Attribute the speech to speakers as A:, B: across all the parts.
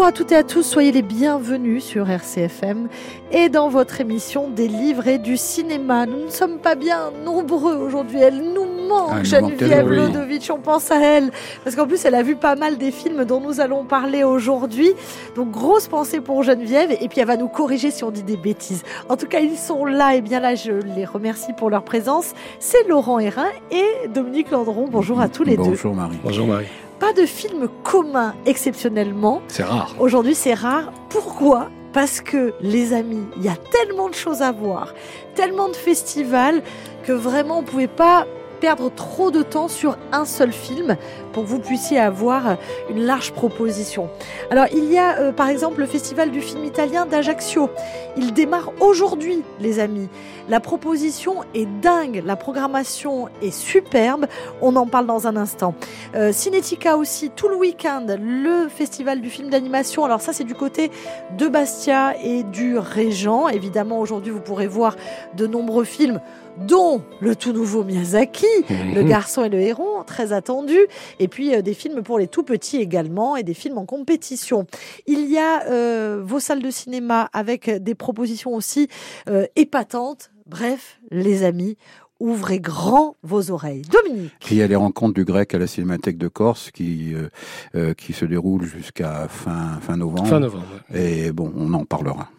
A: Bonjour à toutes et à tous, soyez les bienvenus sur RCFM et dans votre émission des livres et du cinéma. Nous ne sommes pas bien nombreux aujourd'hui, elle nous manque,
B: Ah,
A: Geneviève
B: oui.
A: Lodovitch, on pense à elle, parce qu'en plus elle a vu pas mal des films dont nous allons parler aujourd'hui. Donc grosse pensée pour Geneviève et puis elle va nous corriger si on dit des bêtises. En tout cas, ils sont là et bien là, je les remercie pour leur présence. C'est Laurent Hérin et Dominique Landron. Bonjour à tous les deux.
B: Bonjour Marie.
C: Bonjour Marie.
A: Pas de film commun exceptionnellement.
C: C'est rare.
A: Aujourd'hui, c'est rare. Pourquoi? Parce que, les amis, il y a tellement de choses à voir, tellement de festivals, que vraiment, on ne pouvait pas perdre trop de temps sur un seul film pour que vous puissiez avoir une large proposition. Alors, il y a euh, par exemple le festival du film italien d'Ajaccio. Il démarre aujourd'hui, les amis. La proposition est dingue, la programmation est superbe. On en parle dans un instant. Euh, Cinética aussi, tout le week-end, le festival du film d'animation. Alors ça, c'est du côté de Bastia et du Régent. Évidemment, aujourd'hui, vous pourrez voir de nombreux films dont le tout nouveau Miyazaki, Le garçon et le héron, très attendu, et puis euh, des films pour les tout petits également, et des films en compétition. Il y a euh, vos salles de cinéma avec des propositions aussi euh, épatantes. Bref, les amis, ouvrez grand vos oreilles. Dominique.
B: Il y a les rencontres du grec à la Cinémathèque de Corse qui, euh, euh, qui se déroulent jusqu'à fin, fin novembre.
C: Fin novembre. ouais.
B: Et bon, on en parlera.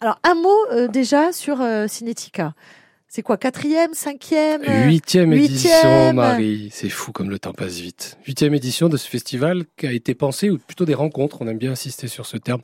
A: Alors, un mot euh, déjà sur euh, Cinética. C'est quoi, quatrième, cinquième euh,
C: Huitième édition. Marie. C'est fou comme le temps passe vite. Huitième édition de ce festival qui a été pensé, ou plutôt des rencontres, on aime bien insister sur ce terme,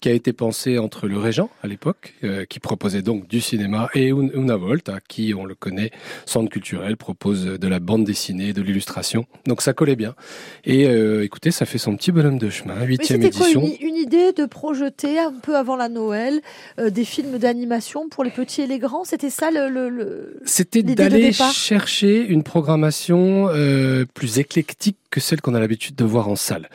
C: qui a été pensé entre le Régent à l'époque, euh, qui proposait donc du cinéma, et Un- Una Volta, qui, on le connaît, centre culturel, propose de la bande dessinée, de l'illustration. Donc ça collait bien. Et euh, écoutez, ça fait son petit bonhomme de chemin. Huitième
A: c'était quoi
C: édition.
A: une, une idée de projeter un peu avant la Noël euh, des films d'animation pour les petits et les grands? C'était ça le, le- le-
C: C'était d'aller chercher une programmation euh, plus éclectique que celle qu'on a l'habitude de voir en salle.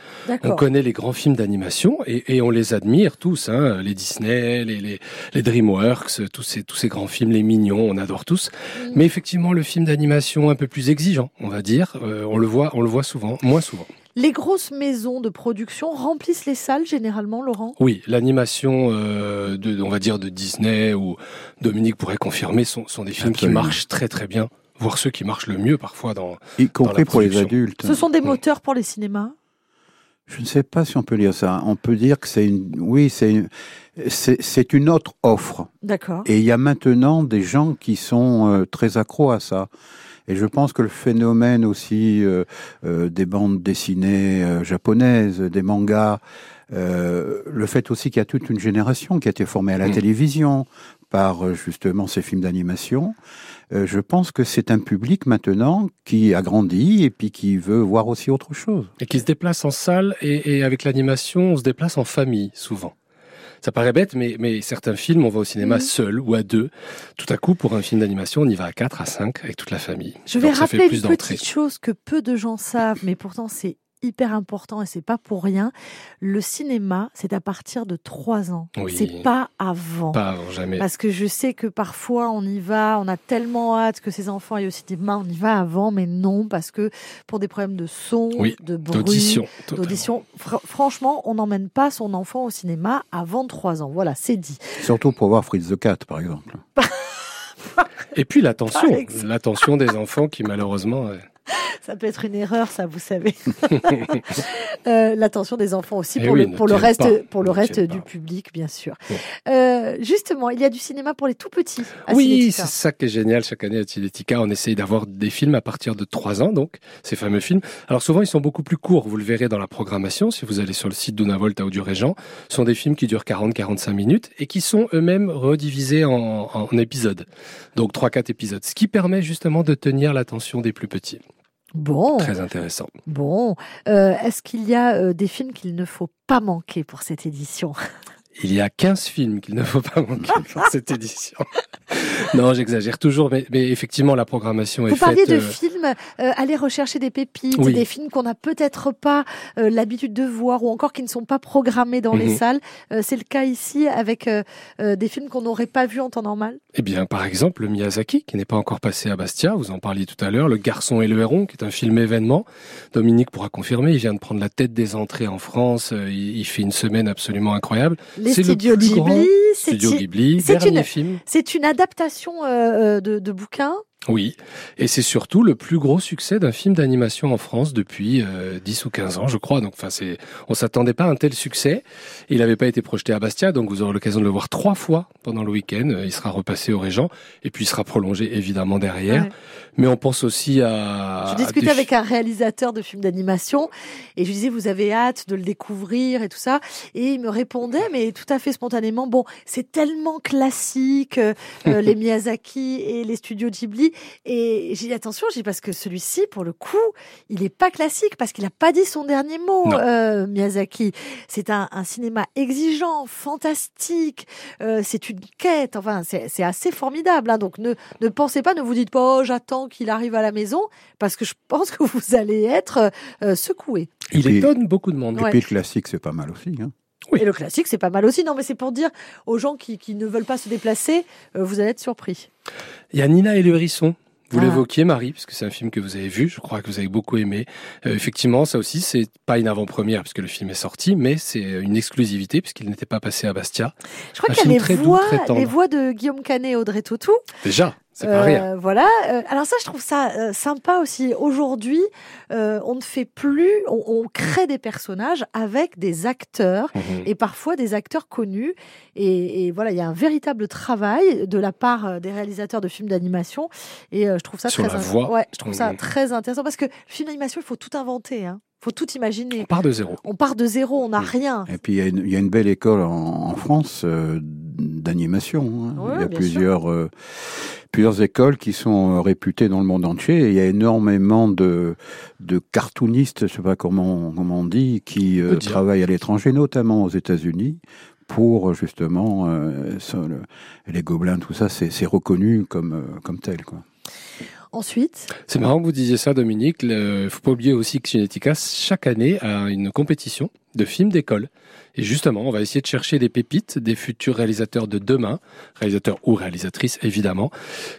C: On connaît les grands films d'animation et, et on les admire tous, hein, les Disney, les, les, les DreamWorks, tous ces, tous ces grands films, les mignons, on adore tous. Mais effectivement, le film d'animation un peu plus exigeant, on va dire, euh, on le voit, on le voit souvent, moins souvent.
A: Les grosses maisons de production remplissent les salles généralement, Laurent?
C: Oui, l'animation, euh, de, on va dire de Disney ou Dominique pourrait confirmer, sont, sont des films
B: Absolument.
C: qui marchent très très bien, voire ceux qui marchent le mieux parfois dans.
B: Y compris
C: la
B: pour les
C: production.
B: adultes.
A: Ce sont des moteurs pour les cinémas?
B: Je ne sais pas si on peut dire ça. On peut dire que c'est une, oui, c'est une, c'est, c'est une autre offre.
A: D'accord.
B: Et il y a maintenant des gens qui sont euh, très accros à ça. Et je pense que le phénomène aussi euh, euh, des bandes dessinées euh, japonaises, des mangas, euh, le fait aussi qu'il y a toute une génération qui a été formée à la
C: Mm.
B: télévision par euh, justement ces films d'animation, euh, je pense que c'est un public maintenant qui a grandi et puis qui veut voir aussi autre chose.
C: Et qui se déplace en salle et, et avec l'animation, on se déplace en famille souvent. Ça paraît bête, mais, mais certains films, on va au cinéma
A: Mhm.
C: seul ou à deux. Tout à coup, pour un film d'animation, on y va à quatre, à cinq, avec toute la famille.
A: Je vais
C: Donc,
A: rappeler une petite chose que peu de gens savent, mais pourtant c'est hyper important et c'est pas pour rien. Le cinéma, c'est à partir de 3 ans.
C: Oui.
A: C'est pas avant.
C: Pas avant, jamais.
A: Parce que je sais que parfois on y va, on a tellement hâte que ces enfants aient aussi des mains, on y va avant, mais non, parce que pour des problèmes de son,
C: Oui,
A: de bruit,
C: D'audition. totalement.
A: d'audition, fr- franchement, on n'emmène pas son enfant au cinéma avant 3 ans. Voilà, c'est dit.
B: Surtout pour voir Fritz the Cat, par exemple.
C: Et puis l'attention. L'attention des enfants qui, malheureusement, euh,
A: Ça peut être une erreur, ça, vous savez. Euh, L'attention des enfants aussi
C: Eh
A: pour
C: oui,
A: le pour le reste
C: pas,
A: pour le reste du
C: pas.
A: public, bien sûr. Euh, justement, il y a du cinéma pour les tout petits. à
C: Oui, c'est ça qui est génial. Chaque année à Cinética, on essaye d'avoir des films à partir de 3 ans, donc, ces fameux films. Alors souvent, ils sont beaucoup plus courts. Vous le verrez dans la programmation. Si vous allez sur le site d'Una Volta ou du Régent, ce sont des films qui durent 40-45 minutes et qui sont eux-mêmes redivisés en, en épisodes. Donc 3-4 épisodes. Ce qui permet justement de tenir l'attention des plus petits.
A: Bon,
C: Très intéressant.
A: bon. Euh, Est-ce qu'il y a euh, des films qu'il ne faut pas manquer pour cette édition?
C: Il y a 15 films qu'il ne faut pas manquer dans cette édition. non, j'exagère toujours, mais, mais effectivement, la programmation est
A: Vous parliez
C: faite.
A: de
C: euh,
A: films films, euh, aller rechercher des pépites,
C: Oui.
A: des films qu'on n'a peut-être pas euh, l'habitude de voir ou encore qui ne sont pas programmés dans les
C: Mhm.
A: salles. Euh, c'est le cas ici avec des films qu'on n'aurait pas vus en temps normal.
C: Eh bien, par exemple, le Miyazaki, qui n'est pas encore passé à Bastia, vous en parliez tout à l'heure, Le Garçon et le Héron, qui est un film événement. Dominique pourra confirmer, il vient de prendre la tête des entrées en France, il, il fait une semaine absolument incroyable.
A: Les
C: C'est le
A: studios
C: plus grand
A: Ghibli, c'est
C: Studio Ghibli,
A: c'est
C: dernier
A: une-
C: film.
A: c'est une adaptation de, de bouquin.
C: Oui, et c'est surtout le plus gros succès d'un film d'animation en France depuis euh, 10 ou 15 ans, je crois. Donc, enfin, c'est, on s'attendait pas à un tel succès. Il n'avait pas été projeté à Bastia, donc vous aurez l'occasion de le voir trois fois pendant le week-end. Il sera repassé au Régent, et puis il sera prolongé évidemment derrière.
A: Ouais.
C: Mais on pense aussi à.
A: Je
C: à
A: discutais
C: des
A: avec un réalisateur de films d'animation et je lui disais vous avez hâte de le découvrir et tout ça et il me répondait mais tout à fait spontanément bon c'est tellement classique euh, euh, les Miyazaki et les studios Ghibli et j'ai dit attention j'ai parce que celui-ci pour le coup il est pas classique parce qu'il a pas dit son dernier mot euh, Miyazaki c'est un, un cinéma exigeant fantastique euh, c'est une quête enfin c'est assez formidable hein. donc ne ne pensez pas ne vous dites pas oh j'attends qu'il arrive à la maison parce que je pense que vous allez être euh, secoué.
C: Il étonne beaucoup de monde.
B: Et
A: Ouais.
B: puis le classique, c'est pas mal aussi. Hein.
C: Oui.
A: Et le classique, c'est pas mal aussi. Non, mais c'est pour dire aux gens qui, qui ne veulent pas se déplacer, euh, vous allez être surpris.
C: Il y a Nina et le hérisson. Vous
A: Ah.
C: l'évoquiez, Marie, puisque c'est un film que vous avez vu. Je crois que vous avez beaucoup aimé. Euh, effectivement, ça aussi, c'est pas une avant-première puisque le film est sorti, mais c'est une exclusivité puisqu'il n'était pas passé à Bastia.
A: Je crois qu'il y a les
C: doux,
A: voix, les voix de Guillaume Canet et Audrey Tautou.
C: Déjà, c'est pas
A: Euh,
C: rien.
A: Voilà. Euh, alors ça, je trouve ça euh, sympa aussi. Aujourd'hui, euh, on ne fait plus, on, on crée des personnages avec des acteurs
C: Mhm.
A: et parfois des acteurs connus. Et, et voilà, il y a un véritable travail de la part des réalisateurs de films d'animation. Et euh, je trouve ça
C: Sur
A: très
C: la
A: int-
C: voix.
A: Ouais, je trouve ça très intéressant parce que le film d'animation, il faut tout inventer. Hein. faut tout imaginer.
C: On part de zéro.
A: On part de zéro, on n'a
B: Oui.
A: rien.
B: Et puis il y, a une- il y a une belle école en, en France euh, d'animation. hein.
A: Ouais,
B: il y a plusieurs, euh, plusieurs écoles qui sont euh, réputées dans le monde entier. Et il y a énormément de, de cartoonistes, je sais pas comment, comment on dit, qui euh, travaillent à l'étranger, notamment aux États-Unis, pour justement euh, ça, le- les gobelins, tout ça, c'est reconnu comme, euh, comme tel. Quoi.
A: Ensuite,
C: C'est marrant que vous disiez ça, Dominique. Il faut pas oublier aussi que Cinetica, chaque année, a une compétition de films d'école. Et justement, on va essayer de chercher des pépites, des futurs réalisateurs de demain, réalisateurs ou réalisatrices évidemment,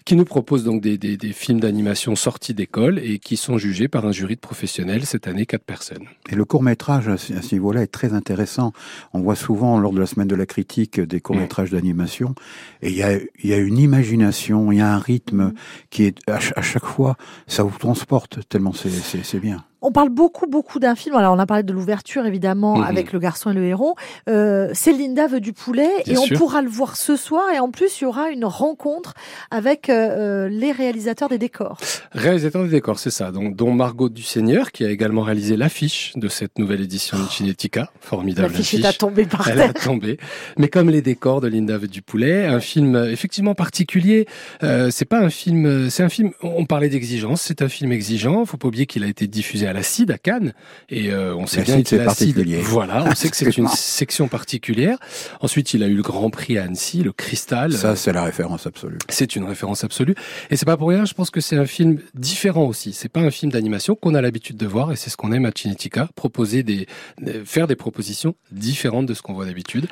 C: qui nous proposent donc des, des- des films d'animation sortis d'école et qui sont jugés par un jury de professionnels, cette année quatre personnes.
B: Et le court métrage à ce niveau-là est très intéressant. On voit souvent lors de la semaine de la critique des courts métrages d'animation, et il y a, il y a une imagination, il y a un rythme qui est à, à chaque fois, ça vous transporte tellement c'est bien.
A: On parle beaucoup, beaucoup d'un film. Alors, on a parlé de l'ouverture, évidemment,
C: Mhm.
A: avec Le Garçon et le Héron. Euh, c'est Linda veut du poulet
C: Bien
A: et on pourra le voir ce soir. Et en plus, il y aura une rencontre avec euh, euh, les réalisateurs des décors.
C: Réalisateur des décors, c'est ça, donc, dont Margot Dusseigneur, qui a également réalisé l'affiche de cette nouvelle édition de Cinetica. Formidable
A: L'affiche est à tomber par
C: Elle a
A: terre.
C: tombé. Mais comme les décors de Linda veut du poulet, un film euh, effectivement particulier. Euh, c'est pas un film, c'est un film. On parlait d'exigence. C'est un film exigeant. Faut pas oublier qu'il a été diffusé à la CID à Cannes, et euh, on sait
B: La
C: bien que la CID. Voilà, on sait que c'est une section particulière. Ensuite, il a eu le Grand Prix à Annecy, le Cristal.
B: Ça, c'est la référence absolue.
C: C'est une référence absolue. Et c'est pas pour rien, je pense que c'est un film différent aussi. C'est pas un film d'animation qu'on a l'habitude de voir et c'est ce qu'on aime à Cinetica, proposer des, faire des propositions différentes de ce qu'on voit d'habitude.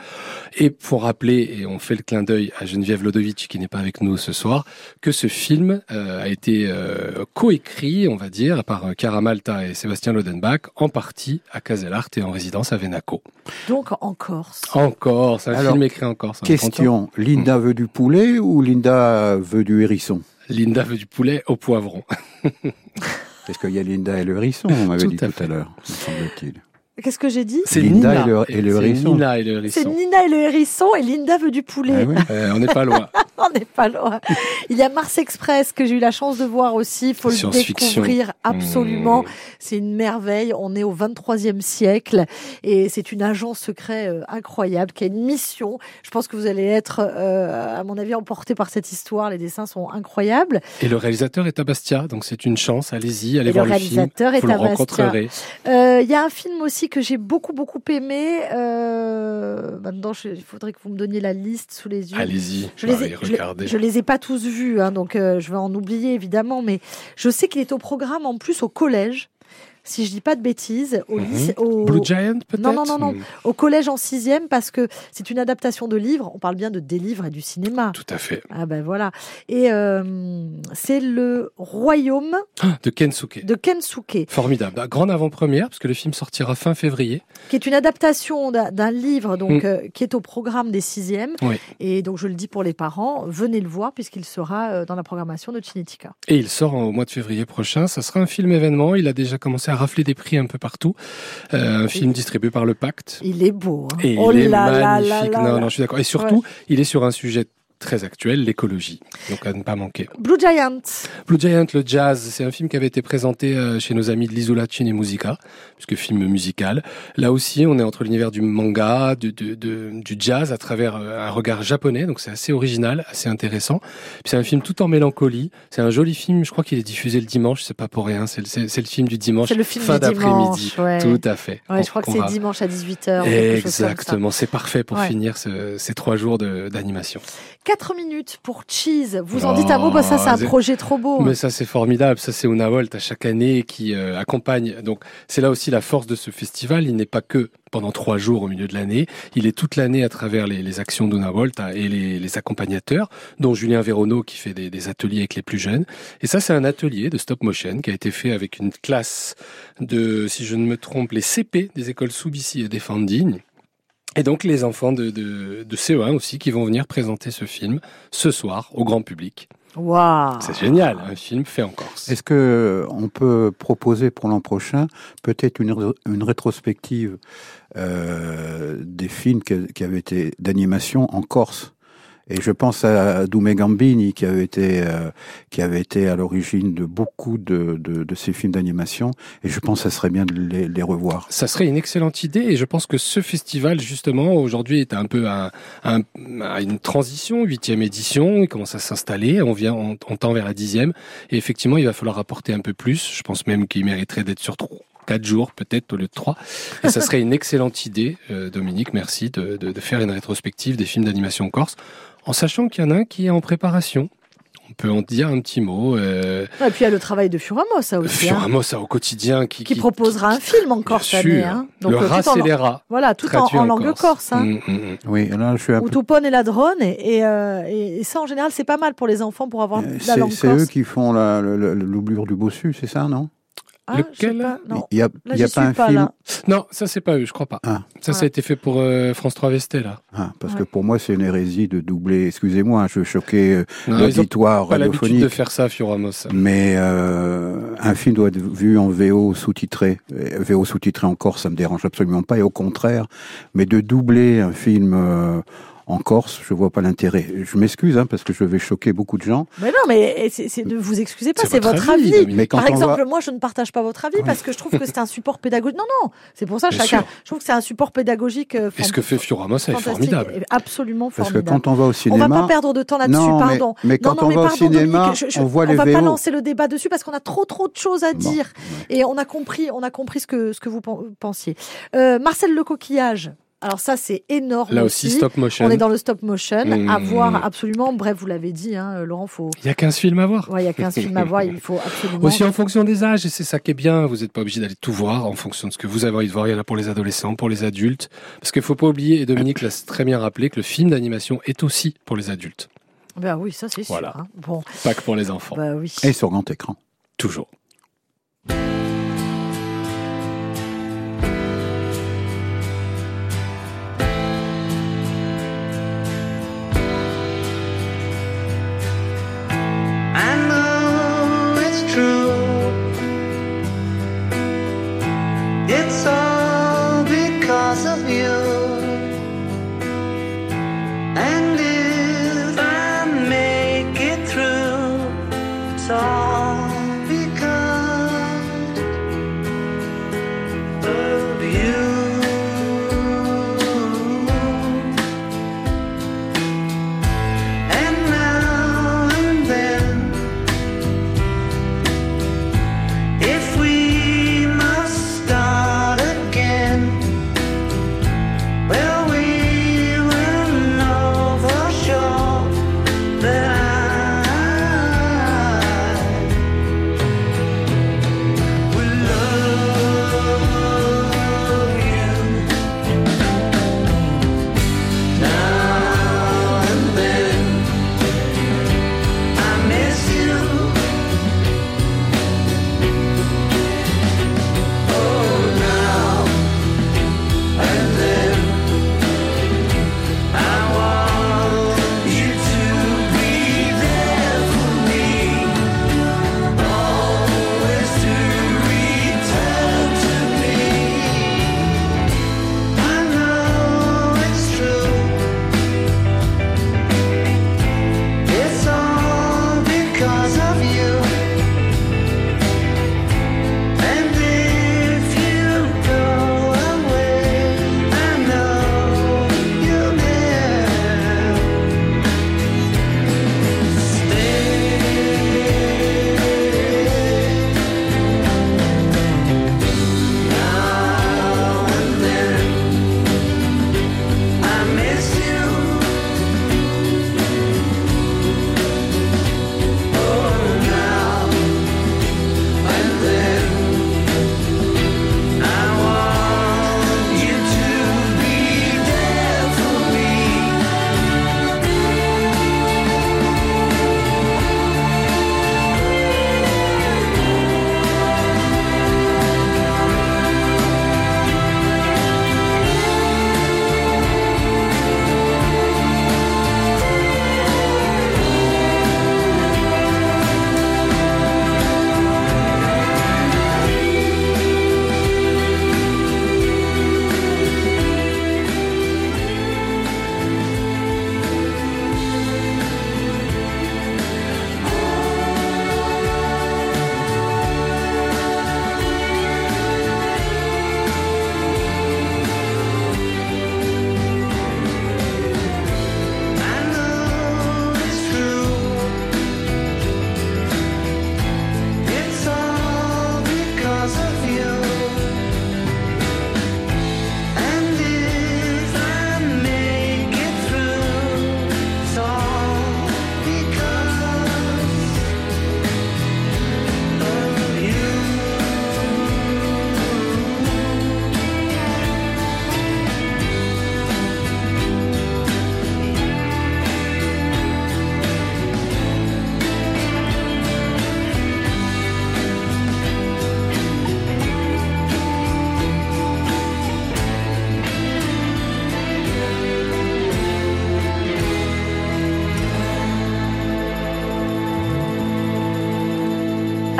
C: Et pour rappeler, et on fait le clin d'œil à Geneviève Lodovic qui n'est pas avec nous ce soir, que ce film euh, a été euh, coécrit, on va dire, par euh, Chiara Malta et Sébastien Lodenbach, en partie à Caselart et en résidence à Venaco.
A: Donc, en Corse.
C: Encore, c'est un
B: Alors,
C: film écrit en Corse. content.
B: Question, Linda veut du poulet ou Linda veut du hérisson?
C: Linda veut du poulet au poivron.
B: Parce qu'il y a Linda et le hérisson, on m'avait
C: Tout
B: dit
C: à
B: tout
C: fait.
B: à l'heure, me semble-t-il.
A: Qu'est-ce que j'ai dit
C: C'est
B: Linda
C: Nina
B: et le- et le hérisson.
C: Nina et le
A: C'est. Nina et le hérisson et Linda veut du poulet.
B: Ah oui
C: Euh, on n'est pas loin.
A: On n'est pas loin. Il y a Mars Express que j'ai eu la chance de voir aussi. Il faut le découvrir absolument.
C: Mmh.
A: C'est une merveille. On est au 23e siècle et c'est une agence secret euh, incroyable qui a une mission. Je pense que vous allez être, euh, à mon avis, emporté par cette histoire. Les dessins sont incroyables.
C: Et le réalisateur est à Bastia, donc c'est une chance. Allez-y, allez voir
A: le
C: le, film.
A: réalisateur est
C: Vous le
A: à Bastia.
C: rencontrerez.
A: Euh, Il y a un film aussi aussi que j'ai beaucoup beaucoup aimé. Euh, maintenant, je- il faudrait que vous me donniez la liste sous les yeux.
C: Allez-y,
A: Je les, ai, je, les, je les ai pas tous vus, hein, donc euh, je vais en oublier évidemment, mais je sais qu'il est au programme en plus au collège, si je dis pas de bêtises, au,
C: Mhm.
A: lycée- au,
C: Blue Giant, peut-être
A: Non, non, non, non. Au collège en sixième, parce que c'est une adaptation de livre. On parle bien de des livres et du cinéma.
C: Tout à fait.
A: Ah ben voilà. Et euh, c'est le royaume
C: Ah, De Kensuke.
A: de Kensuke,
C: Formidable. Ah, Grande avant-première, parce que le film sortira fin février.
A: qui est une adaptation d'un livre donc
C: Mm.
A: euh, qui est au programme des sixièmes.
C: Oui.
A: Et donc je le dis pour les parents, venez le voir puisqu'il sera euh, dans la programmation de Chinetica.
C: Et il sort au mois de février prochain. Ça sera un film événement. Il a déjà commencé à rafler des prix un peu partout. Euh, un film distribué par le Pacte.
A: Il est beau. hein.
C: Et
A: oh
C: il est
A: là
C: magnifique.
A: là là
C: non, non, je suis d'accord. Et surtout, il est sur un sujet très actuel, l'écologie. Donc à ne pas manquer.
A: Blue Giant.
C: Blue Giant, le jazz, c'est un film qui avait été présenté euh, chez nos amis de l'Isola Cine Musica, puisque film musical. Là aussi, on est entre l'univers du manga, du, du, jazz à travers euh, un regard japonais, donc c'est assez original, assez intéressant. Puis c'est un film tout en mélancolie. C'est un joli film, je crois qu'il est diffusé le dimanche, c'est pas pour rien, c'est le, film du dimanche,
A: C'est le film
C: fin
A: du
C: d'après-midi.
A: ouais.
C: Tout à fait.
A: Ouais,
C: On-
A: je crois que c'est
C: va-
A: dimanche à 18h.
C: Exactement, c'est parfait pour
A: Ouais.
C: finir ce- ces trois jours de- d'animation.
A: 4 minutes pour Cheese. Vous en dites un mot, bah ça c'est un
C: Oh,
A: projet trop beau.
C: Mais ça c'est formidable, ça c'est Una Volt à chaque année qui euh, accompagne. Donc c'est là aussi la force de ce festival. Il n'est pas que pendant trois jours au milieu de l'année, il est toute l'année à travers les, les actions d'Una Volt hein, et les, les accompagnateurs, dont Julien Véronneau qui fait des, des ateliers avec les plus jeunes. Et ça c'est un atelier de stop motion qui a été fait avec une classe de, si je ne me trompe, les CP des écoles Soubissi et des Fandignes. Et donc les enfants de, de, de CE1 aussi qui vont venir présenter ce film ce soir au grand public.
A: Waouh.
C: C'est génial, un film fait en Corse.
B: Est-ce que euh, on peut proposer pour l'an prochain peut-être une, une rétrospective euh, des films qui, qui avaient été d'animation en Corse? Et je pense à Doumé Gambini qui avait été euh, qui avait été à l'origine de beaucoup de, de, de ces films d'animation et je pense que ça serait bien de les, les revoir.
C: Ça serait une excellente idée et je pense que ce festival justement aujourd'hui est un peu à, à une transition, huitième édition, il commence à s'installer, on vient, on, on tend vers la dixième et effectivement il va falloir apporter un peu plus. Je pense même qu'il mériterait d'être sur trois. Quatre jours peut-être au lieu de trois. Et ça serait une excellente idée, euh, Dominique, merci, de, de, de faire une rétrospective des films d'animation corse, en sachant qu'il y en a un qui est en préparation. On peut en dire un petit mot. Euh,
A: Et puis il y a le travail de Furamos, ça aussi. hein,
C: Furamos ça, au quotidien qui,
A: qui proposera un film encore cette année.
C: le
A: euh,
C: rat c'est les rats.
A: voilà, tout en, langue corse. hein.
C: Mm, mm, mm.
B: Oui, là je suis un peu
A: Outopone et la drone. Et, et, euh, et- ça, en général, c'est pas mal pour les enfants pour avoir la
B: C'est
A: langue
B: c'est
A: corse.
B: eux qui font la- l'oublure du bossu, c'est ça, non?
A: Ah,
C: Lequel
A: pas, non.
B: Il y a,
A: Là,
B: y a
A: suis
B: pas un
A: pas,
B: film.
A: là.
C: Non, ça c'est pas eux, je crois pas.
B: Ah.
C: Ça, ça a été fait pour euh, France 3 Vesté là.
B: Ah, parce
A: Ouais.
B: que pour moi, c'est une hérésie de doubler. Excusez-moi, je choquais euh, l'auditoire
C: pas l'habitude
B: radiophonique.
C: de faire ça, Fioramos.
B: Mais euh, un film doit être vu en VO sous-titré. Euh, VO sous-titré en Corse, ça me dérange absolument pas, et au contraire. Mais de doubler un film euh, en Corse, je vois pas l'intérêt. Je m'excuse, hein, parce que je vais choquer beaucoup de gens.
A: Mais non, mais c'est c'est- ne vous excusez pas,
C: C'est
A: c'est
C: votre
A: votre
C: avis.
B: Mais quand
A: Par
B: on
A: exemple,
B: va...
A: moi, je ne partage pas votre avis
B: Oui.
A: parce que je trouve que c'est un support pédagogique. Non, non, c'est pour ça,
C: Bien
A: chacun.
C: sûr.
A: Je trouve que c'est un support pédagogique. euh,
C: Et ce que fait Fioramos, c'est formidable.
A: Absolument
B: Parce que
A: formidable.
B: quand on va au
A: On
B: cinéma...
A: va pas perdre de temps là-dessus,
B: non, mais,
A: pardon.
B: mais quand
A: non, non,
B: on
A: mais
B: va au cinéma,
A: Dominique, je- je-
B: on voit les
A: va
B: VO.
A: pas lancer le débat dessus parce qu'on a trop trop de choses à
B: Bon,
A: dire et on a compris, on a compris ce que ce que vous pen- pensiez. Euh, Marcel le coquillage. Alors ça c'est énorme.
C: Là aussi, stop motion.
A: On est dans le stop motion,
C: Mmh.
A: à voir absolument. Bref, vous l'avez dit, hein, Laurent, faut.
C: Il y a 15 films à voir.
A: Ouais, il y a 15 films à voir, il faut absolument.
C: Aussi en fonction des âges, et c'est ça qui est bien, vous n'êtes pas obligé d'aller tout voir en fonction de ce que vous avez envie de voir. Il y en a pour les adolescents, pour les adultes. Parce qu'il faut pas oublier, et Dominique l'a très bien rappelé, que le film d'animation est aussi pour les adultes,
A: Ben oui, ça c'est sûr.
C: Voilà.
A: hein. Bon,
C: pas que pour les enfants.
A: bah oui.
B: Et sur grand écran.
C: Toujours.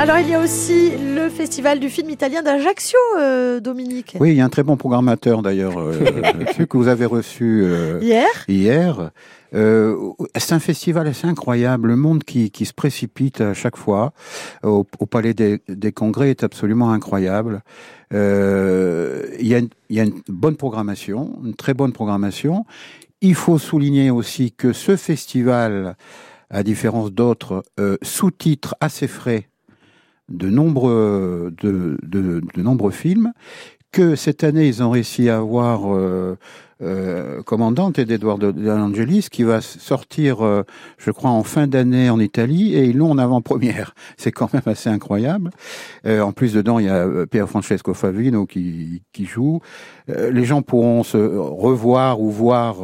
A: Alors, il y a aussi le festival du film italien d'Ajaccio, euh, Dominique.
B: Oui, il y a un très bon programmateur d'ailleurs, euh, celui que vous avez reçu euh,
A: Hier,
B: hier. Euh, c'est un festival assez incroyable. Le monde qui, qui se précipite à chaque fois au, au Palais des, des Congrès est absolument incroyable. Euh, il, y a une, y a une bonne programmation, une très bonne programmation. Il faut souligner aussi que ce festival, à différence d'autres, euh, sous-titre assez frais de nombreux, de, de, nombreux films, que cette année ils ont réussi à avoir euh, euh, Commandante et d'Edouard de, qui va sortir, euh, je crois, en fin d'année en Italie et ils l'ont en avant-première. C'est quand même assez incroyable. Euh, en plus, dedans, il y a euh, Pier Francesco Favino qui, qui joue. Euh, les gens pourront se revoir ou voir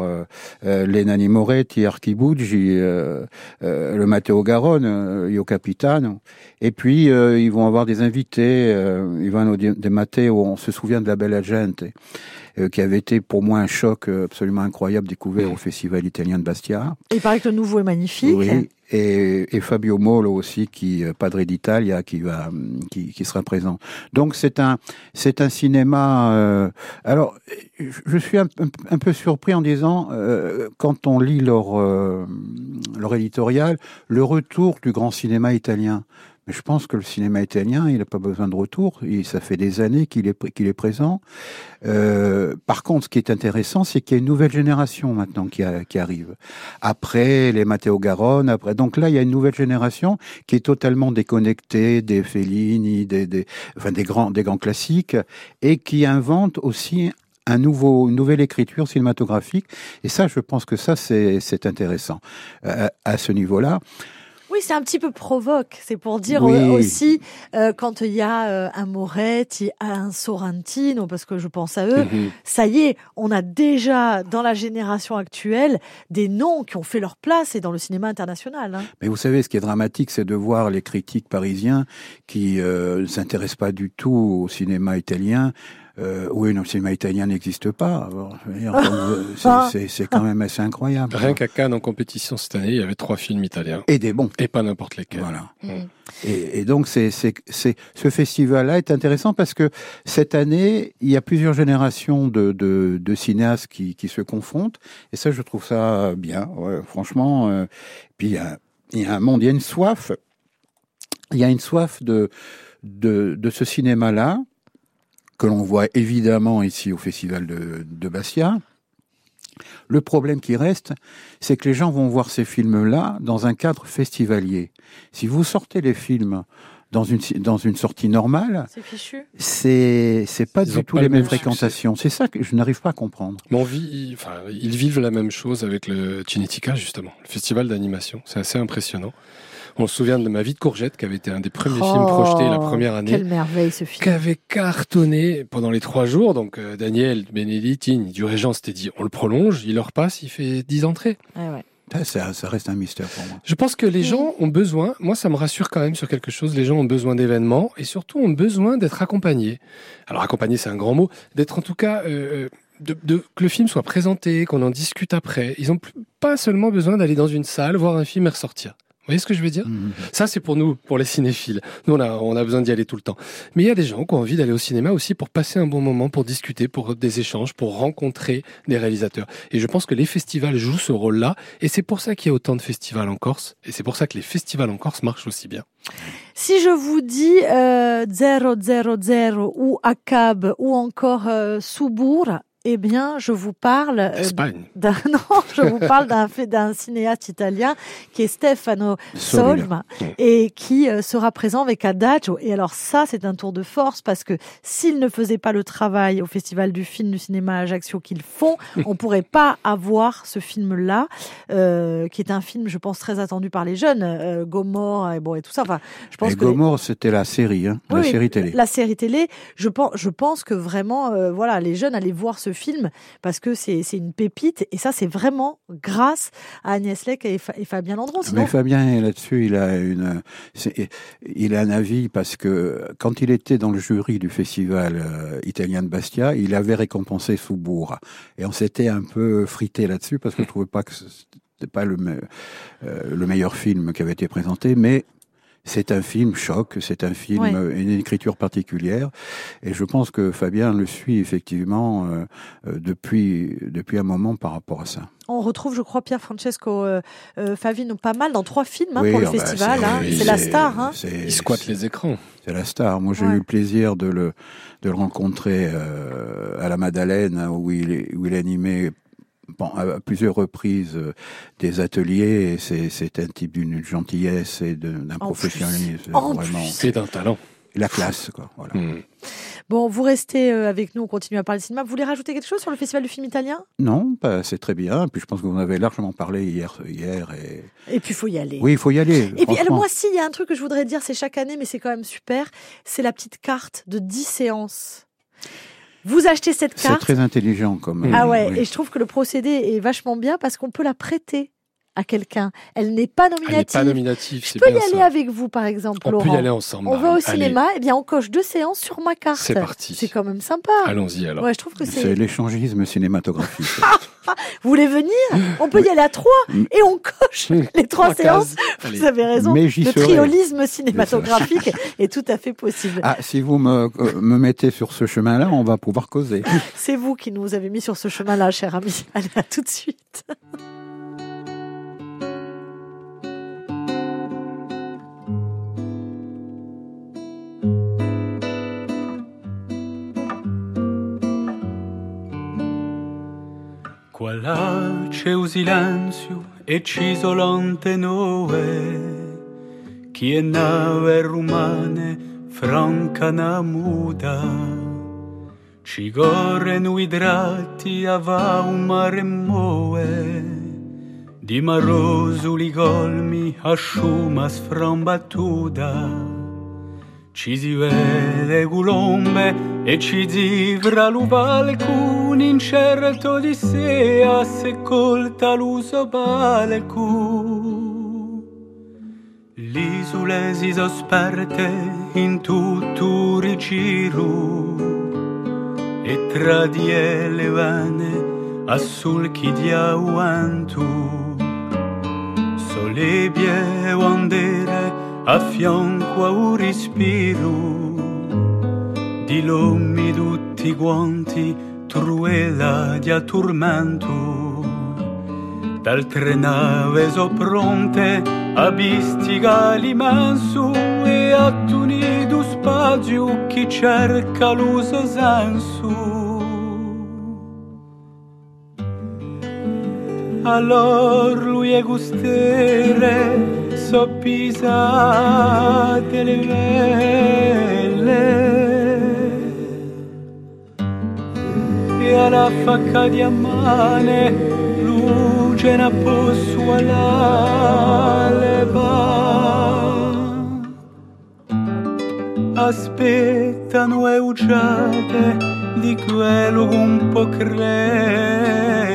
B: Nanni Moretti, Archibugi, le Matteo Garonne, Io Capitano. Et puis, ils vont avoir des invités, Ivano De Matteo, on se souvient de la Bella Gente, euh, qui avait été pour moi un choc euh, absolument incroyable découvert au Festival italien de Bastia.
A: il paraît que le nouveau est magnifique.
B: Oui. Et, et Fabio Molo aussi, qui euh, Padre d'Italia, qui va, hum, qui, qui sera présent. Donc c'est un, c'est un cinéma. euh, alors, je suis un, un- un peu surpris en disant, euh, quand on lit leur, euh, leur éditorial, le retour du grand cinéma italien. Mais je pense que le cinéma italien, il n'a pas besoin de retour. Il, ça fait des années qu'il est, qu'il est présent. Euh, par contre, ce qui est intéressant, c'est qu'il y a une nouvelle génération maintenant qui, a- qui arrive. Après les Matteo Garonne, après. Donc là, il y a une nouvelle génération qui est totalement déconnectée des Fellini, des, des, enfin, des grands, des grands classiques, et qui invente aussi un nouveau, une nouvelle écriture cinématographique. Et ça, je pense que ça, c'est, c'est intéressant. Euh, à ce niveau-là,
A: Oui, c'est un petit peu provoque. C'est pour dire
B: Oui.
A: euh, aussi euh, quand il y a euh, un Moretti, un Sorrentino, parce que je pense à eux.
C: Mhm.
A: Ça y est, on a déjà dans la génération actuelle des noms qui ont fait leur place et dans le cinéma international. hein.
B: Mais vous savez, ce qui est dramatique, c'est de voir les critiques parisiens qui euh, ne s'intéressent pas du tout au cinéma italien. Euh, oui, non, le cinéma italien n'existe pas. Euh, c'est- c'est quand même assez incroyable.
C: Rien qu'à Cannes en compétition cette année, il y avait trois films italiens.
B: Et des bons.
C: Et pas n'importe lesquels.
B: Voilà.
A: Mm.
B: Et, et donc, c'est, c'est, c'est, ce festival-là est intéressant parce que cette année, il y a plusieurs générations de, de, de cinéastes qui, qui se confrontent. Et ça, je trouve ça bien. Ouais, franchement, euh, puis il y, a, il y a un monde, il y a une soif. Il y a une soif de, de, de ce cinéma-là que l'on voit évidemment ici au festival de, de Bastia. Le problème qui reste, c'est que les gens vont voir ces films-là dans un cadre festivalier. Si vous sortez les films dans une, dans une sortie normale,
A: C'est fichu.
B: c'est c'est pas
C: Ils
B: du tout
C: pas
B: les
C: le
B: mêmes fréquentations. C'est ça que je n'arrive pas à comprendre.
C: Mais on vit, enfin, ils vivent la même chose avec le Cinetica, justement, le festival d'animation. C'est assez impressionnant. On se souvient de Ma vie de courgette, qui avait été un des premiers
A: Oh,
C: films projetés la première année.
A: Quelle merveille ce film.
C: qui avait cartonné pendant les trois jours. Donc euh, Daniel Benedictini du Régent s'était dit on le prolonge, il leur passe, il fait 10 entrées.
A: Ouais, ouais.
B: Ça, ça, ça reste un mystère pour moi.
C: Je pense que les gens ont besoin, moi ça me rassure quand même sur quelque chose, les gens ont besoin d'événements et surtout ont besoin d'être accompagnés. Alors accompagner c'est un grand mot, d'être en tout cas... euh, de, de- que le film soit présenté, qu'on en discute après. Ils n'ont pas seulement besoin d'aller dans une salle, voir un film et ressortir. Vous voyez ce que je veux dire
B: Mhm.
C: Ça, c'est pour nous, pour les cinéphiles. Nous, on a, on a besoin d'y aller tout le temps. Mais il y a des gens qui ont envie d'aller au cinéma aussi pour passer un bon moment, pour discuter, pour des échanges, pour rencontrer des réalisateurs. Et je pense que les festivals jouent ce rôle-là. Et c'est pour ça qu'il y a autant de festivals en Corse. Et c'est pour ça que les festivals en Corse marchent aussi bien.
A: Si je vous dis euh, 000 ou ACAB ou encore euh, Soubourg, eh bien, je vous parle euh, d'un non, je vous parle d'un cinéaste italien qui est Stefano. Solm et qui euh, sera présent avec Adagio. Et alors ça, c'est un tour de force parce que s'il ne faisait pas le travail au Festival du film du cinéma à Ajaccio qu'ils font, on pourrait pas avoir ce film-là, euh, qui est un film, je pense, très attendu par les jeunes, euh, Gomorre et bon et tout ça. Enfin, je pense
B: Et
A: que les-
B: Gomorre, c'était la série, hein, la série télé.
A: La série télé, je pense, je pense que vraiment, euh, voilà, les jeunes allaient voir ce film parce que c'est une pépite et ça, c'est vraiment grâce à Agnès Lec et, Fa- et Fabien Landron. Sinon,
B: Mais Fabien, là-dessus, il a une, il a un avis parce que quand il était dans le jury du festival euh, italien de Bastia, il avait récompensé Soubourg. Et on s'était un peu frité là-dessus parce que je trouvais pas que c'était pas le, me- euh, le meilleur film qui avait été présenté, mais c'est un film choc, c'est un film,
A: Ouais.
B: euh, une écriture particulière, et je pense que Fabien le suit effectivement euh, euh, depuis depuis un moment par rapport à ça.
A: On retrouve, je crois, Pierre Francesco euh, euh, Favino pas mal dans trois films hein,
B: Oui,
A: pour le
B: ah bah,
A: festival. hein.
C: oui,
A: C'est la
C: c'est-
A: star. Hein.
B: c'est-
C: Il squatte les écrans.
B: C'est la star. Moi, j'ai
A: Ouais.
B: eu le plaisir de le, de le rencontrer euh, à la Madeleine, hein, où il, est- où il animait à plusieurs reprises euh, des ateliers. C'est, c'est un type d'une gentillesse et d'un professionnalisme.
C: C'est d'un talent.
B: La classe, quoi. Voilà.
C: Hmm.
A: Bon, vous restez euh, avec nous, on continue à parler de cinéma. Vous voulez rajouter quelque chose sur le festival du film italien?
B: Non, bah, c'est très bien. Puis je pense que vous en avez largement parlé hier. hier et...
A: Et puis, il faut y aller.
B: Oui, il faut y aller.
A: Et puis, alors, moi, si, il y a un truc que je voudrais dire, c'est chaque année, mais c'est quand même super. C'est la petite carte de 10 séances. Vous achetez cette
B: c'est
A: carte.
B: très intelligent comme.
A: Ah ouais,
B: oui.
A: et je trouve que le procédé est vachement bien parce qu'on peut la prêter à quelqu'un. Elle n'est pas
C: Elle n'est
A: nominative.
C: pas nominative,
A: je peux y
C: bien
A: aller
C: ça.
A: avec vous, par exemple,
C: On
A: Laurent.
C: peut y aller ensemble.
A: On va au cinéma, et bien on coche deux séances sur ma carte.
C: C'est parti.
A: C'est quand même sympa.
C: Allons-y alors.
A: Ouais, je trouve que
B: C'est
A: c'est.
B: l'échangisme cinématographique.
A: Vous voulez venir? On peut y aller à trois et on coche les trois
C: Trois
A: séances.
C: Allez.
A: Vous avez raison.
B: Mais
A: Le
B: serai.
A: triolisme cinématographique est tout à fait possible.
B: Ah, si vous me, euh, me mettez sur ce chemin-là, on va pouvoir causer.
A: C'est vous qui nous avez mis sur ce chemin-là, cher ami. Allez, à tout de suite.
D: Qua là c'è un silenzio e ci solante noi, chi è nave rumane franca na muda, ci corrono idrati a va un mare moe, di marosuli golmi a sciuma sframbattuta. Cisive le gulombe e ci zivra cisivra l'uvalcun incerto di sea se colta l'uso balcu. L'isule si sosperte in tutto rigiru e tra di elevane a sulchi Sole auantu. Solebie ondere a fianco a un respiro. Di lommi tutti quanti truela di attormento. D'altre nave so pronte a bistiga l'immenso e a tunido spazio chi cerca l'uso senso. Allor lui è gustere soppisate le vele. E alla facca di ammane luce na posso all'alba. Aspettano e ugiate di quello un po' crede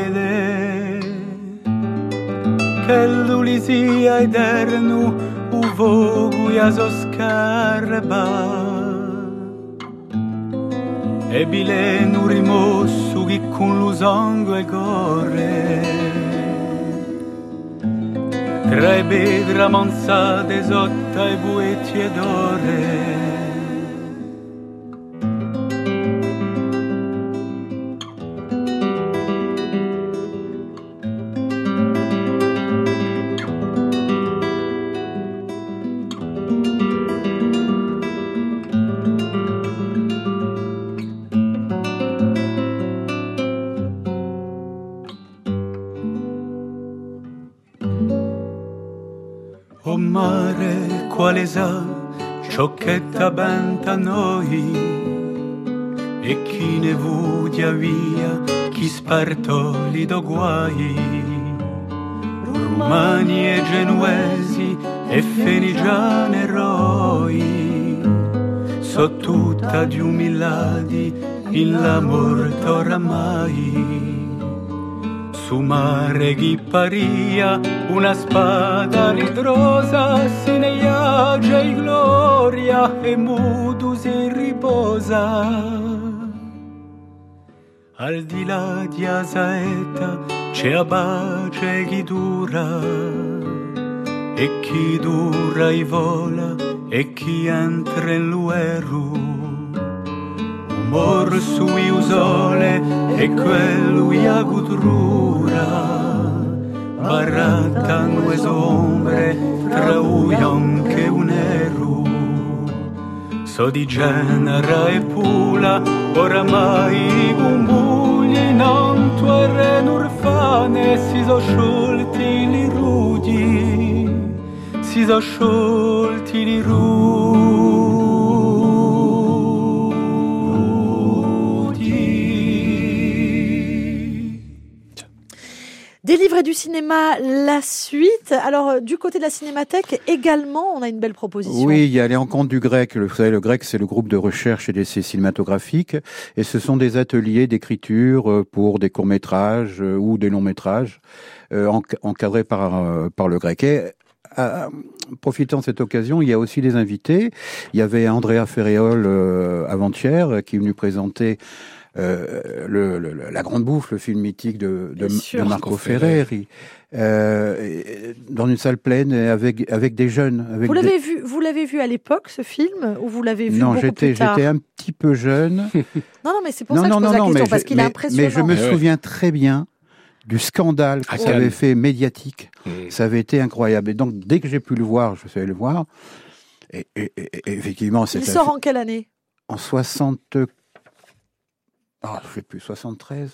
D: Celulizija i dernu u vogu jazoskarba E bilenu rimossu chi con l'usongo e corre. Tra i bedra monzate sotta e buetti ed ore mare, quale sa ciò che t'abbenta a noi? E chi ne vudia via, chi spartoli do guai? Romani e genuesi e fenigiane eroi, so tutta di umiladi in la morte oramai. Su mare ghipparia una spada lidrosa si ne iagia in gloria e mudo si riposa. Al di là di Asaeta c'è Abace chi dura e chi dura e vola e chi entra in lueru. Umor sui usole e quello ia gudrura. Barata nues ombre tra uion che un eru. So di genera e pula, oramai gumbugli non tuere nurfane si so sciolti li rudi, si so sciolti li rudi.
A: Des livrets du cinéma, la suite. Alors, euh, du côté de la cinémathèque, également, on a une belle proposition.
B: Oui, il y a les rencontres du grec. Vous savez, le grec, c'est le groupe de recherche et d'essais cinématographiques. Et ce sont des ateliers d'écriture euh, pour des courts-métrages euh, ou des longs-métrages enc- encadrés par, par le grec. Et profitant de cette occasion, il y a aussi des invités. Il y avait Andrea Ferréol avant-hier qui est venu présenter euh, le, le- le- La Grande Bouffe, le film mythique de, Marco Ferreri, euh, dans une salle pleine et avec, avec des jeunes. Avec
A: Vous
B: des-
A: l'avez vu, vous l'avez vu à l'époque, ce film, ou vous l'avez vu
B: non,
A: beaucoup
B: j'étais
A: plus tard
B: j'étais un petit peu jeune.
A: Non, non, mais c'est pour
B: non,
A: ça que
B: non,
A: je pose
B: non,
A: la question,
B: mais
A: parce
B: je-
A: qu'il est impressionnant.
B: Mais je me
C: Eh ouais.
B: souviens très bien du scandale
C: À
B: que ça avait fait médiatique.
C: Mmh.
B: Ça avait été incroyable. Et donc, dès que j'ai pu le voir, je suis allé le voir. Et, et- et- et effectivement, c'est
A: Il sort en quelle année?
B: En 60. Ah, je sais plus, 73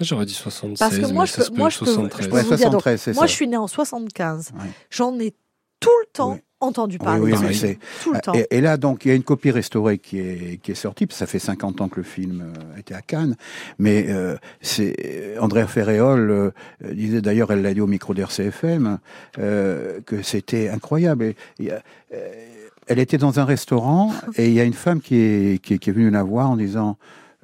C: J'aurais dit 76,
A: Parce que moi,
C: mais
A: je
C: ça
A: peux-
C: se peut
A: moi,
C: être
A: je peux-
C: 73.
A: je peux
B: Ouais,
A: vous dire, donc,
B: 73, c'est
A: Moi,
B: ça.
A: je suis né en 75.
B: Ouais.
A: J'en ai tout le temps
B: Oui.
A: entendu
B: Oui,
A: parler.
B: oui, mais c'est-
A: Tout le temps.
B: Et, et là, donc, il y a une copie restaurée qui est, qui est sortie, parce que ça fait 50 ans que le film euh, était à Cannes. Mais euh, c'est euh, Andrea Ferréol euh, disait, d'ailleurs, elle l'a dit au micro d'RCFM, euh, que c'était incroyable. Et, euh, elle était dans un restaurant et il y a une femme qui est, qui est, qui est venue la voir en disant,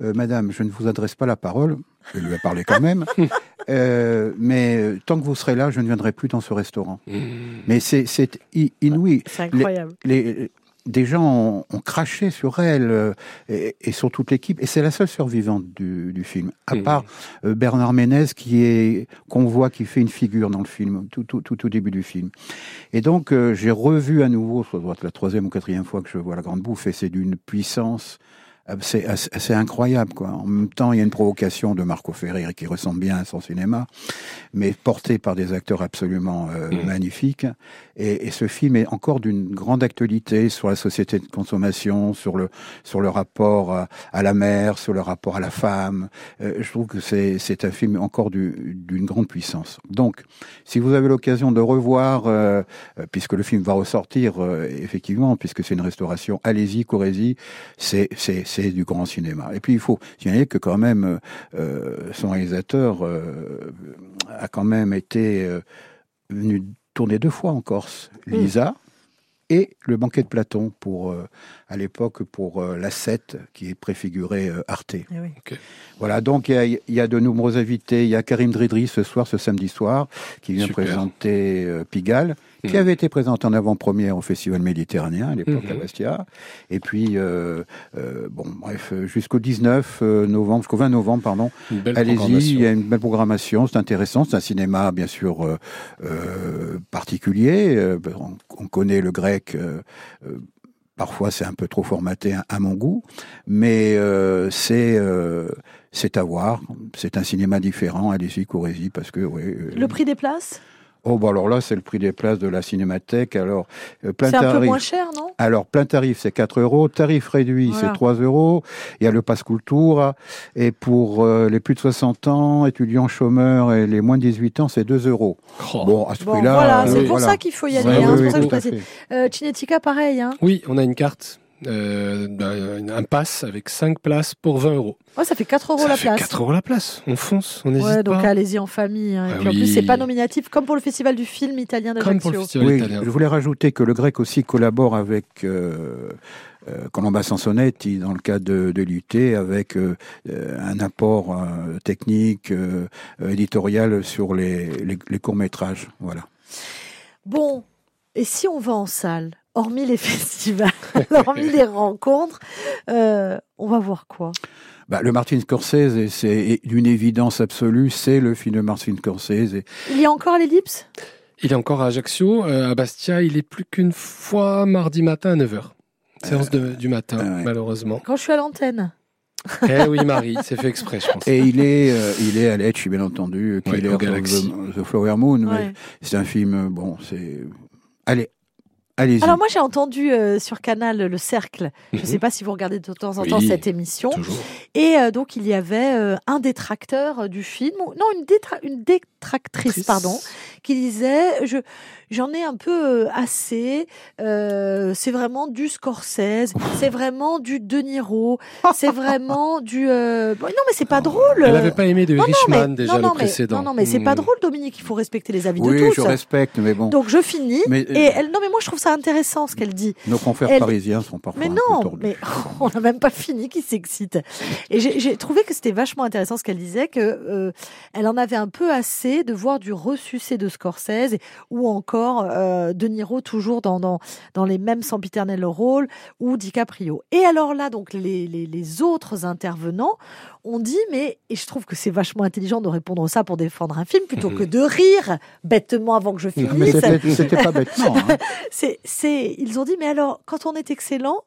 B: euh, Madame, je ne vous adresse pas la parole. Elle lui a parlé quand même. Euh, mais euh, tant que vous serez là, je ne viendrai plus dans ce restaurant.
C: Mmh.
B: Mais c'est inouï
A: C'est incroyable.
B: les, des gens ont, ont craché sur elle euh, et, et sur toute l'équipe. Et c'est la seule survivante du, du film, à
C: Mhm.
B: part euh, Bernard Ménez qui est qu'on voit qui fait une figure dans le film tout, tout, tout au début du film. Et donc euh, j'ai revu à nouveau, ça doit être la troisième ou quatrième fois que je vois La Grande Bouffe, et c'est d'une puissance assez, assez, assez incroyable. Quoi. En même temps, il y a une provocation de Marco Ferrer qui ressemble bien à son cinéma, mais porté par des acteurs absolument euh,
C: Mhm.
B: magnifiques. Et, et ce film est encore d'une grande actualité sur la société de consommation, sur le sur le rapport à, à la mère, sur le rapport à la femme. Euh, je trouve que c'est c'est un film encore du- d'une grande puissance. Donc, si vous avez l'occasion de revoir, euh, euh, puisque le film va ressortir euh, effectivement, puisque c'est une restauration, allez-y, Corésie, c'est c'est du grand cinéma. Et puis il faut signaler que quand même euh, son réalisateur euh, a quand même été euh, venu tourner deux fois en Corse, Lisa et le banquet de Platon pour euh, à l'époque pour euh, la 7 qui est préfigurée euh, Arte.
A: Eh oui.
B: Voilà, donc il y a, il y a de nombreux invités. Il y a Karim Dridri ce soir, ce samedi soir, qui vient
C: Super.
B: présenter euh, Pigalle, qui
C: Mhm.
B: avait été présenté en avant-première au Festival méditerranéen à l'époque à
C: Mhm.
B: Bastia. Et puis, euh, euh, bon, bref, jusqu'au 19 euh, novembre, jusqu'au 20 novembre, pardon,
C: Une belle
B: Allez-y, il y a une belle programmation, c'est intéressant, c'est un cinéma bien sûr euh, euh, particulier. euh, on, on connaît le grec, euh, euh, parfois c'est un peu trop formaté à, mon goût, mais euh, c'est euh, c'est à voir. C'est un cinéma différent. Allez-y, courez-y, parce que ouais, euh,
A: Le prix des places?
B: Oh, bah alors là, c'est le prix des places de la cinémathèque. Alors, euh, plein
A: C'est un peu
B: tarif.
A: moins cher, non?
B: Alors, plein tarif, c'est 4 euros. Tarif réduit,
A: Voilà.
B: c'est 3 euros. Il y a le passe Cultura. Et pour euh, les plus de 60 ans, étudiants chômeurs et les moins de 18 ans, c'est 2 euros.
C: Oh.
B: Bon, à ce
A: Bon,
B: prix-là...
A: voilà, c'est
B: euh,
A: pour
B: voilà.
A: ça qu'il faut y aller.
C: Ouais,
A: hein,
C: oui,
A: c'est
C: oui,
A: pour ça que je. Euh, pareil. Hein.
C: Oui, on a une carte, euh, ben, un pass avec 5 places pour 20 euros.
A: Ouais, ça fait 4 euros
C: Ça
A: la
C: fait
A: place.
C: 4 euros la place. On fonce, on n'hésite
A: Ouais, donc
C: pas.
A: allez-y en famille. hein. Et
C: Ah
A: puis en plus,
C: oui.
A: c'est pas nominatif, comme pour le festival du film italien
C: Comme pour le
A: d'Ajaccio.
C: festival
B: Oui,
C: italien.
B: je voulais rajouter que le grec aussi collabore avec euh, euh, Colomba Sansonetti dans le cadre de, de l'UT avec euh, un apport euh, technique, éditorial sur les, les, les courts-métrages. Voilà.
A: Bon, et si on va en salle, hormis les festivals, hormis les rencontres, euh, on va voir quoi
B: Bah, le Martin Scorsese, c'est d'une évidence absolue, c'est le film de Martin Scorsese.
A: Il y a encore à l'ellipse?
C: Il est encore à Ajaccio. Euh, à Bastia, il est plus qu'une fois mardi matin à 9h. Séance de- du matin,
B: ah ouais.
C: malheureusement.
A: Quand je suis à l'antenne.
C: Eh oui, Marie, c'est fait exprès, je pense.
B: Et il est, euh, il est à Lecce, bien entendu,
C: Ouais,
B: Killer
C: au
B: of the, the Flower Moon.
A: Ouais.
B: C'est un film, euh, bon, c'est... Allez, allez-y.
A: Alors moi j'ai entendu euh, sur Canal Le Cercle, je ne
C: Mhm.
A: sais pas si vous regardez de temps en
C: Oui,
A: temps cette émission,
C: Toujours.
A: et euh, donc il y avait euh, un détracteur du film, ou- non une, détra- une détractrice, pardon, qui disait je j'en ai un peu assez, c'est vraiment du Scorsese, c'est vraiment du De Niro, c'est vraiment du... bon, non mais c'est pas drôle
C: Elle n'avait pas aimé de
A: Non, non,
C: Richman
A: mais,
C: déjà
A: non,
C: le
A: mais-
C: précédent.
A: non, non, mais c'est pas
C: Hmm.
A: drôle, Dominique. Il faut respecter les avis de
B: oui,
A: tous.
B: je respecte, mais bon,
A: Donc je finis.
B: Mais,
A: et elle, non, mais moi je trouve ça intéressant ce qu'elle dit.
B: nos confrères
A: elle-
B: parisiens sont parfois
A: Mais
B: un peu
A: non,
B: tordus.
A: mais on n'a même pas fini qui s'excite. Et j'ai j'ai trouvé que c'était vachement intéressant ce qu'elle disait, que euh, elle en avait un peu assez de voir du ressucé de Scorsese ou encore euh, De Niro toujours dans, dans, dans les mêmes sempiternels rôles ou DiCaprio. Et alors là, donc les, les, les autres intervenants ont dit, mais et je trouve que c'est vachement intelligent de répondre ça pour défendre un film plutôt que de rire bêtement avant que je
B: mais
A: finisse.
B: c'était c'était pas bêtement. hein.
A: C'est, c'est, ils ont dit, mais alors, quand on est excellent,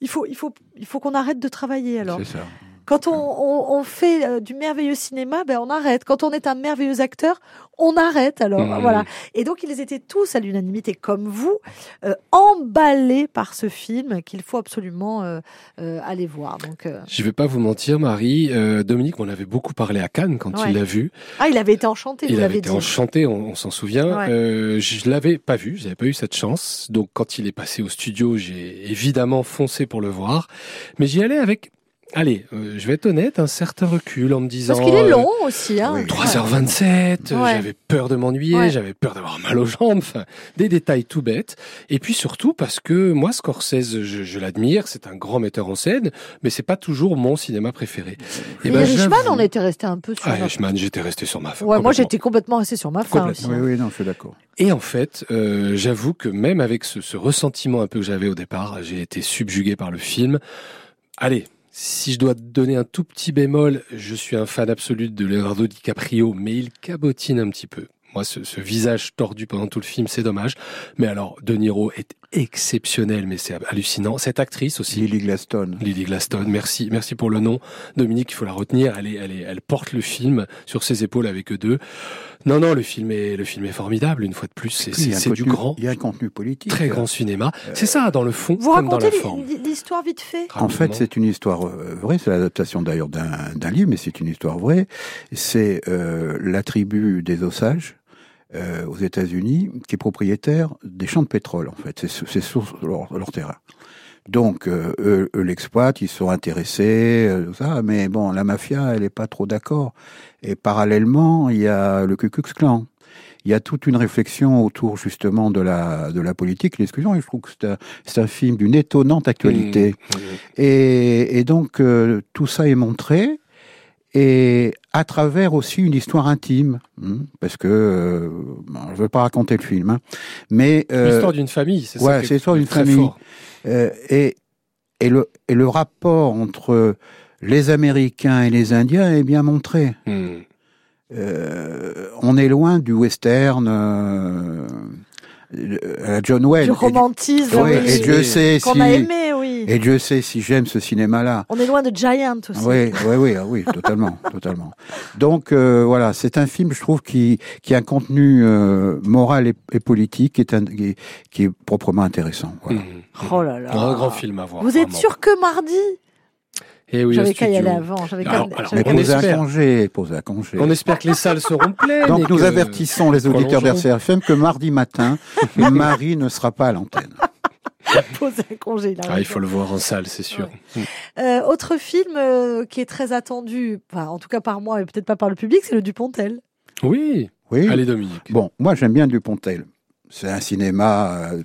A: il faut, il faut, il faut qu'on arrête de travailler. Alors,
B: C'est ça.
A: Quand on, on, on fait euh, du merveilleux cinéma, ben on arrête. Quand on est un merveilleux acteur, on arrête. Alors
C: Mmh.
A: voilà. Et donc ils étaient tous à l'unanimité, comme vous, euh, emballés par ce film qu'il faut absolument euh, euh, aller voir. Donc, euh,
C: Je vais pas vous mentir, Marie. euh, Dominique m'en avait beaucoup parlé à Cannes quand
A: Ouais.
C: il l'a vu.
A: ah, il avait été enchanté.
C: Il
A: vous
C: avait été
A: dit.
C: enchanté, on, on s'en souvient.
A: Ouais.
C: Euh, je l'avais pas vu, j'avais pas eu cette chance. Donc quand il est passé au studio, j'ai évidemment foncé pour le voir. Mais j'y allais avec, allez, euh, je vais être honnête, un certain recul en me disant.
A: Parce qu'il est
C: euh,
A: long aussi. Hein.
B: oui.
C: 3h27, euh,
A: Ouais.
C: j'avais peur de m'ennuyer,
A: Ouais.
C: j'avais peur d'avoir mal aux jambes, enfin, des détails tout bêtes. Et puis surtout parce que moi, Scorsese, je, je l'admire, c'est un grand metteur en scène, mais c'est pas toujours mon cinéma préféré.
A: Et
C: ben,
A: Richman, on était resté un peu sur.
C: Ah,
A: notre-
C: Richman, j'étais resté sur ma fin.
A: Ouais, moi j'étais complètement resté sur ma fin
C: Complètement.
A: aussi.
B: Oui, oui, non, je suis d'accord.
C: Et en fait, euh, j'avoue que même avec ce, ce ressentiment un peu que j'avais au départ, j'ai été subjugué par le film. Allez, si je dois donner un tout petit bémol, je suis un fan absolu de Leonardo DiCaprio, mais il cabotine un petit peu. Moi, ce, ce visage tordu pendant tout le film, c'est dommage. Mais alors, De Niro est exceptionnel, mais c'est hallucinant. Cette actrice aussi,
B: Lily Glaston.
C: Lily Glaston, merci, merci pour le nom. Dominique, il faut la retenir. Elle est, elle est, elle porte le film sur ses épaules avec eux deux. Non, non, le film est, le film est formidable. Une fois de plus, c'est, c'est, du
B: contenu-
C: grand,
B: Il y a un contenu politique.
C: très grand cinéma. C'est ça, dans le fond
A: Vous
C: comme dans
A: racontez
C: la forme.
A: l'hi- l'histoire vite fait
B: En fait, c'est une histoire euh, vraie. C'est l'adaptation d'ailleurs d'un d'un livre, mais c'est une histoire vraie. C'est euh, la tribu des Osages euh, aux États-Unis qui est propriétaire des champs de pétrole. En fait, c'est sur leur, leur terrain. Donc, euh, eux, eux l'exploitent, ils sont intéressés, euh, tout ça, mais bon, la mafia, elle est pas trop d'accord. Et parallèlement, il y a le Ku Klux Klan. Il y a toute une réflexion autour justement de la de la politique, l'exclusion. Et je trouve que c'est un, un film d'une étonnante actualité.
C: Mmh, mmh.
B: Et, et donc euh, tout ça est montré et à travers aussi une histoire intime, hein, parce que euh, bon, je veux pas raconter le film, hein, mais euh,
C: L'histoire d'une famille, c'est
B: ouais,
C: ça.
B: c'est l'histoire d'une famille. euh, et et le et le rapport entre les Américains et les Indiens est bien montré.
C: Mmh.
B: Euh, on est loin du western à la John Wayne.
A: Du
B: Et-
A: romantisme, oui,
B: et Dieu sait
A: qu'on
B: si
A: a aimé, oui.
B: et Dieu sait si j'aime ce cinéma-là.
A: On est loin de Giant aussi.
B: Oui, oui, oui, ah oui, totalement, totalement. Donc euh, voilà, c'est un film, je trouve, qui qui a un contenu euh, moral et, et politique qui est, un- qui, est- qui est proprement intéressant. Voilà.
C: Mmh.
A: Oh là là.
C: Un grand film à voir.
A: Vous êtes sûr que mardi
C: Eh oui,
A: J'avais qu'à y aller avant. J'avais
C: Alors, alors,
B: Mais
C: on
B: posez un
C: espère.
B: congé, posez un congé.
C: On espère que les salles seront pleines.
B: Donc nous
C: que-
B: avertissons les auditeurs d'RCFM que mardi matin, Marie ne sera pas à l'antenne.
A: poser un congé. a
C: Ah, il faut le voir en salle, c'est sûr.
A: Euh, autre film euh, qui est très attendu, enfin, en tout cas par moi et peut-être pas par le public, c'est le Dupontel.
C: Oui.
B: Oui.
C: Allez, Dominique.
B: Bon, moi j'aime bien Dupontel. C'est un cinéma euh,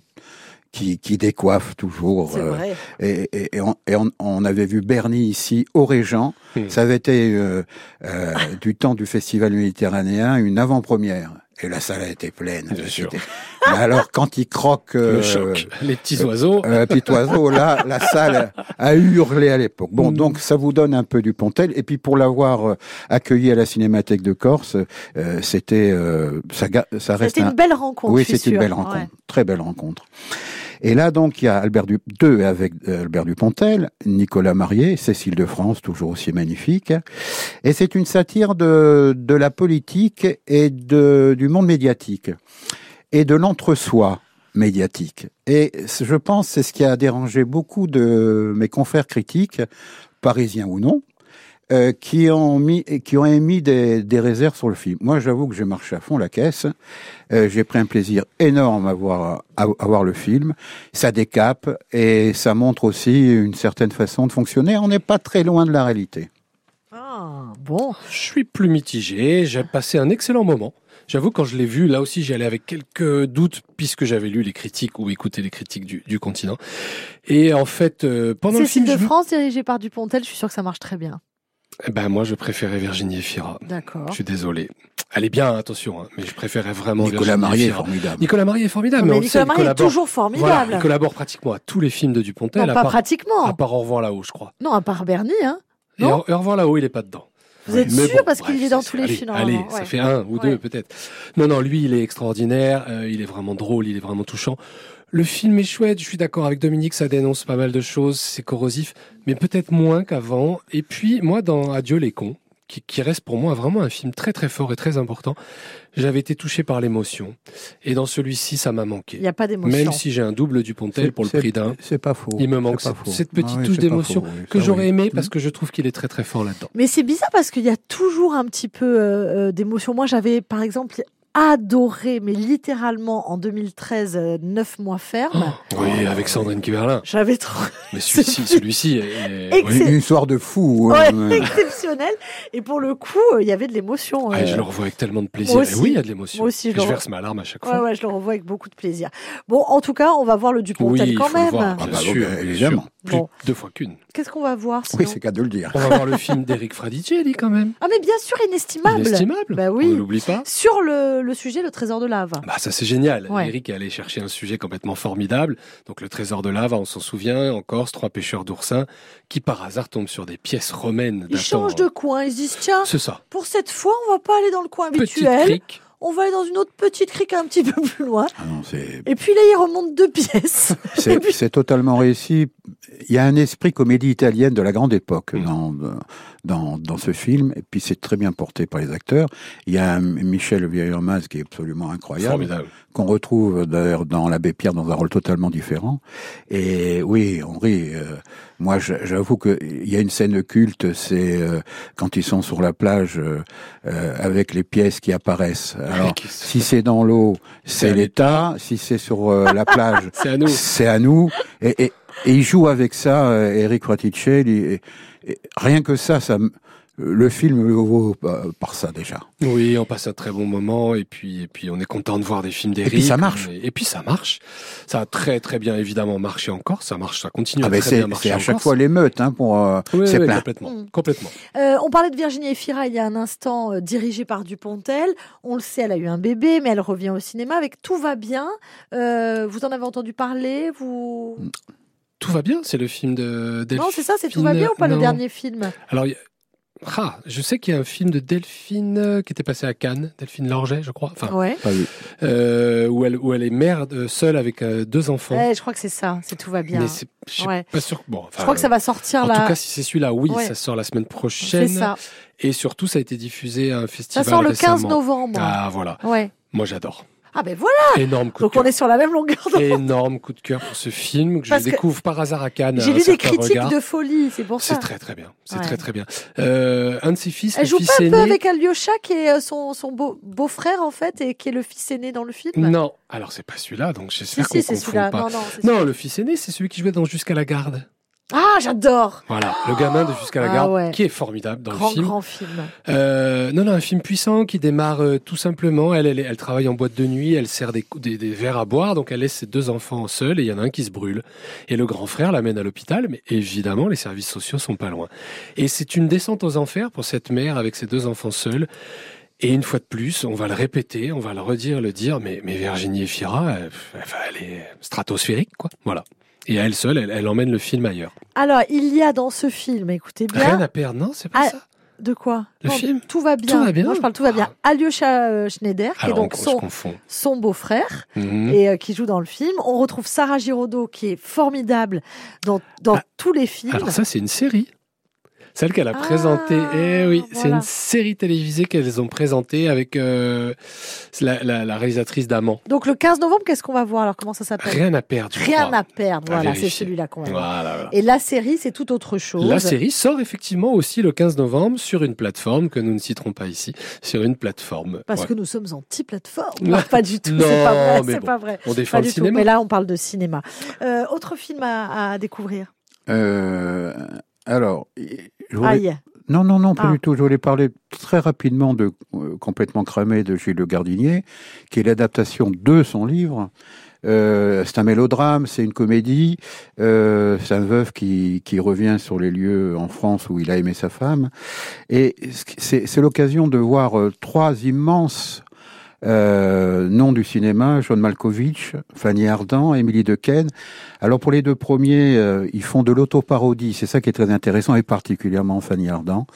B: qui, qui décoiffe toujours.
A: C'est
B: euh,
A: vrai.
B: Et, et- et on, et on- on avait vu Bernie ici au Régent. Ça avait été euh, euh, du temps du Festival méditerranéen une avant-première Et la salle a été pleine.
C: Bien sûr.
B: C'était- Mais alors, quand il croque
C: Le
B: euh,
C: choc. Les petits oiseaux.
B: euh, petit oiseau, là, la salle a hurlé à l'époque. Bon,
C: Mm.
B: donc ça vous donne un peu du Pontel. Et puis pour l'avoir euh, accueilli à la Cinémathèque de Corse, euh, c'était, euh, ça, ça reste
A: C'était
B: un,
A: une belle rencontre.
B: oui, c'est une belle rencontre,
A: Ouais.
B: très belle rencontre. Et là, donc, il y a Albert du, avec euh, Albert Dupontel, Nicolas Marié, Cécile de France, toujours aussi magnifique. Et c'est une satire de, de la politique et du monde médiatique et de l'entre-soi médiatique. Et je pense c'est ce qui a dérangé beaucoup de mes confrères critiques, parisiens ou non, euh, qui ont mis qui ont émis des, des réserves sur le film. Moi, j'avoue que j'ai marché à fond la caisse. Euh, j'ai pris un plaisir énorme à voir à, à voir le film. Ça décape et ça montre aussi une certaine façon de fonctionner. On n'est pas très loin de la réalité.
A: Ah, bon.
C: Je suis plus mitigé. J'ai passé un excellent moment. J'avoue, quand je l'ai vu, là aussi, j'y allais avec quelques doutes, puisque j'avais lu les critiques ou écouté les critiques du, du continent. Et en fait, euh, pendant le film,
A: de
C: je-
A: France, dirigée par Dupontel, je suis sûre que ça marche très bien.
C: Eh ben, moi, je préférais Virginie Efira.
A: D'accord.
C: Je suis désolé. Elle est bien, attention, hein, mais je préférais vraiment
B: Nicolas Marié est formidable.
C: Nicolas Marié est formidable, mais,
A: mais Nicolas Marié est toujours
C: Voilà,
A: formidable.
C: il collabore pratiquement à tous les films de Dupontel,
A: non,
C: à,
A: pas
C: part,
A: pratiquement.
C: à part Au revoir là-haut, je crois.
A: Non, à part Bernie, hein.
C: Et
A: Non
C: au, au revoir là-haut, il est pas dedans.
A: Vous êtes
C: Mais
A: sûr
C: bon,
A: parce qu'il est dans tous les
C: allez,
A: films.
C: Allez, ça fait un ou
A: Ouais.
C: deux peut-être. Non, non, lui, il est extraordinaire. euh, il est vraiment drôle, il est vraiment touchant. Le film est chouette. Je suis d'accord avec Dominique, ça dénonce pas mal de choses, c'est corrosif, mais peut-être moins qu'avant. Et puis, moi, dans Adieu les cons, qui, qui reste pour moi vraiment un film très très fort et très important, j'avais été touché par l'émotion. Et dans celui-ci, ça m'a
A: Il
C: manqué.
A: n'y a pas d'émotion.
C: Même si j'ai un double du Pontel pour le prix d'un.
B: C'est pas faux.
C: Il me manque cette, cette petite
B: Ah oui,
C: touche d'émotion
B: oui,
C: que j'aurais
B: oui.
C: aimé parce que je trouve qu'il est très très fort là-dedans.
A: Mais c'est bizarre parce qu'il y a toujours un petit peu euh, euh, d'émotion. Moi, j'avais, par exemple, adoré, mais littéralement en 2013, euh, Neuf mois ferme.
C: Oui, avec Sandrine Kiberlin.
A: J'avais trop
C: Mais celui-ci, celui-ci est...
A: Ex-
B: Oui, une histoire de fou.
A: ouais,
B: hein, ouais.
A: exceptionnel. Et pour le coup, euh, il y avait de l'émotion.
C: Ah, et je
A: euh.
C: le revois avec tellement de plaisir.
A: aussi.
C: oui, il y a de l'émotion.
A: Aussi, je le
C: je verse ma larme à chaque fois.
A: ouais, je le revois avec beaucoup de plaisir. Bon, en tout cas, on va voir le Dupontel
C: Oui,
A: quand
C: faut le
A: même.
B: Ah
C: Bien
B: bah,
C: sûr, bien
B: évidemment.
C: Plus
A: Bon.
C: deux fois qu'une.
A: Qu'est-ce qu'on va voir sinon
B: Oui, c'est qu'à de le dire.
C: On va voir le film d'Eric Fradicelli quand même.
A: Ah, mais bien sûr, inestimable.
C: Inestimable.
A: Bah
C: On
A: oui.
C: ne l'oublie pas.
A: Sur le, le sujet, le trésor de lave.
C: Bah ça c'est génial.
A: Ouais.
C: Eric est allé chercher un sujet complètement formidable. Donc le trésor de lave, on s'en souvient, en Corse, trois pêcheurs d'oursins qui par hasard tombent sur des pièces romaines.
A: Ils changent de coin. Ils se disent, tiens,
C: ça.
A: pour cette fois, on va pas aller dans le coin
C: Petite
A: habituel.
C: crique.
A: On va aller dans une autre petite crique un petit peu plus loin.
B: Ah non, c'est
A: Et puis là, il remonte deux pièces.
B: C'est totalement réussi. Il y a un esprit comédie italienne de la grande époque dans, dans, dans ce film, et puis c'est très bien porté par les acteurs. Il y a un Michel Vieillermaz qui est absolument incroyable,
C: Formidable.
B: qu'on retrouve d'ailleurs dans l'Abbé Pierre dans un rôle totalement différent. Et oui, on rit. euh, moi, j'avoue qu'il y a une scène culte, c'est euh, quand ils sont sur la plage euh, euh, avec les pièces qui apparaissent. Alors, si c'est dans l'eau,
C: C'est
B: l'État. Si c'est sur la plage,
C: C'est à nous.
B: Et, et, et il joue avec ça, Eric Fraticelli. Et, et rien que ça, ça, le film le vaut euh, par ça déjà.
C: Oui, on passe un très bon moment et puis et puis on est content de voir des films d'Eric.
B: puis ça marche.
C: Et, et puis ça marche. Ça a très très bien évidemment marché encore. Ça marche, ça continue
B: Ah
C: à
B: ben
C: très
B: c'est
C: bien marcher
B: c'est à chaque
C: Corse.
B: fois l'émeute hein, pour euh,
C: Oui,
B: c'est
C: oui,
B: plein.
C: complètement, complètement.
A: Euh, on parlait de Virginie Efira il y a un instant, euh, dirigée par Dupontel. On le sait, elle a eu un bébé, mais elle revient au cinéma avec Tout va bien. Euh, vous en avez entendu parler vous?
C: Tout va bien, c'est le film de Delphine.
A: Non, c'est ça, c'est Tout va bien ou pas le dernier film?
C: Alors, ah, je sais qu'il y a un film de Delphine euh, qui était passé à Cannes, Delphine Lorget, je crois, enfin,
A: Ouais.
B: Vu.
C: euh, où, elle, où elle est mère de- seule avec euh, deux enfants.
A: Ouais, je crois que c'est ça, c'est Tout va bien.
C: Mais c'est, je
A: Ouais.
C: pas sûr. Bon,
A: Je crois que ça va sortir
C: En
A: là.
C: tout cas, si c'est celui-là, oui,
A: Ouais.
C: ça sort la semaine
A: c'est
C: prochaine.
A: ça.
C: Et surtout, ça a été diffusé à un
A: Ça
C: festival
A: sort le 15
C: récemment.
A: novembre.
C: Ah, voilà.
A: Ouais.
C: Moi, j'adore.
A: Ah ben voilà.
C: Énorme coup
A: Donc
C: de
A: on est sur la même longueur d'onde.
C: Énorme coup de cœur pour ce film que je
A: que
C: découvre par hasard à Cannes.
A: J'ai lu des critiques
C: regard.
A: de folie, c'est pour ça.
C: C'est très très bien. C'est
A: Ouais.
C: très très bien. Euh, un de ses fils,
A: Elle
C: le
A: joue
C: fils
A: pas un
C: aîné.
A: peu avec Alyosha qui est euh, son, son beau, beau-frère en fait et qui est le fils aîné dans le film?
C: Non, alors c'est pas celui-là, donc
A: Si,
C: j'espère
A: si,
C: qu'on
A: c'est
C: confond
A: celui-là.
C: pas.
A: Non, non,
C: Non, le fils aîné, c'est celui qui jouait dans Jusqu'à la garde.
A: Ah, j'adore
C: Voilà, le gamin de Jusqu'à la
A: Ah
C: garde,
A: ouais.
C: qui est formidable dans
A: Grand,
C: le film.
A: grand film.
C: Euh, non, non, un film puissant qui démarre euh, tout simplement. Elle, elle, elle travaille en boîte de nuit, elle sert des, des, des verres à boire, donc elle laisse ses deux enfants seuls et il y en a un qui se brûle. Et le grand frère l'amène à l'hôpital, mais évidemment, les services sociaux sont pas loin. Et c'est une descente aux enfers pour cette mère avec ses deux enfants seuls. Et une fois de plus, on va le répéter, on va le redire, le dire, mais, mais Virginie Efira, elle, elle est stratosphérique, quoi. Voilà. Et à elle seule, elle, elle emmène le film ailleurs.
A: Alors, il y a dans ce film, écoutez bien.
C: Rien à perdre, non C'est pas
A: Ah,
C: ça
A: De quoi
C: Le film
A: Tout va bien.
C: Tout va bien
A: Non, je parle tout va bien. Alyosha euh, Schneider, qui est donc son, beau-frère
C: Mhm.
A: et euh, qui joue dans le film. On retrouve Sarah Giraudot, qui est formidable dans, dans
C: Ah,
A: tous les films.
C: Alors ça, c'est une série. Celle qu'elle a
A: Ah,
C: présentée. Eh oui, c'est une série télévisée qu'elles ont présentée avec euh, la, la- la réalisatrice d'Amant.
A: Donc le 15 novembre, qu'est-ce qu'on va voir Alors? Comment ça s'appelle?
C: Rien à perdre. je
A: Rien
C: crois.
A: à perdre. Voilà, c'est celui-là qu'on va voir.
C: Voilà, voilà.
A: Et la série, c'est tout autre chose.
C: La série sort effectivement aussi le 15 novembre sur une plateforme que nous ne citerons pas ici, sur une plateforme.
A: Parce
C: Ouais.
A: que nous sommes anti-plateforme. Pas du tout.
C: Non,
A: c'est pas vrai. C'est
C: bon.
A: pas vrai.
C: on défend
A: Pas
C: le
A: du tout.
C: cinéma.
A: Mais là, on parle de cinéma. Euh, autre film à, à découvrir?
B: Euh, alors,
A: Aïe.
B: non, non, non, pas
A: Ah.
B: du tout. Je voulais parler très rapidement de euh, Complètement cramé de Gilles Le Gardinier, qui est l'adaptation de son livre. Euh, c'est un mélodrame, c'est une comédie. Euh, c'est un veuf qui, qui revient sur les lieux en France où il a aimé sa femme. Et c'est c'est l'occasion de voir trois immenses euh, noms du cinéma, John Malkovich, Fanny Ardant, Émilie Dequesne. Alors pour les deux premiers, euh, ils font de l'autoparodie, c'est ça qui est très intéressant, et particulièrement Fanny Ardant.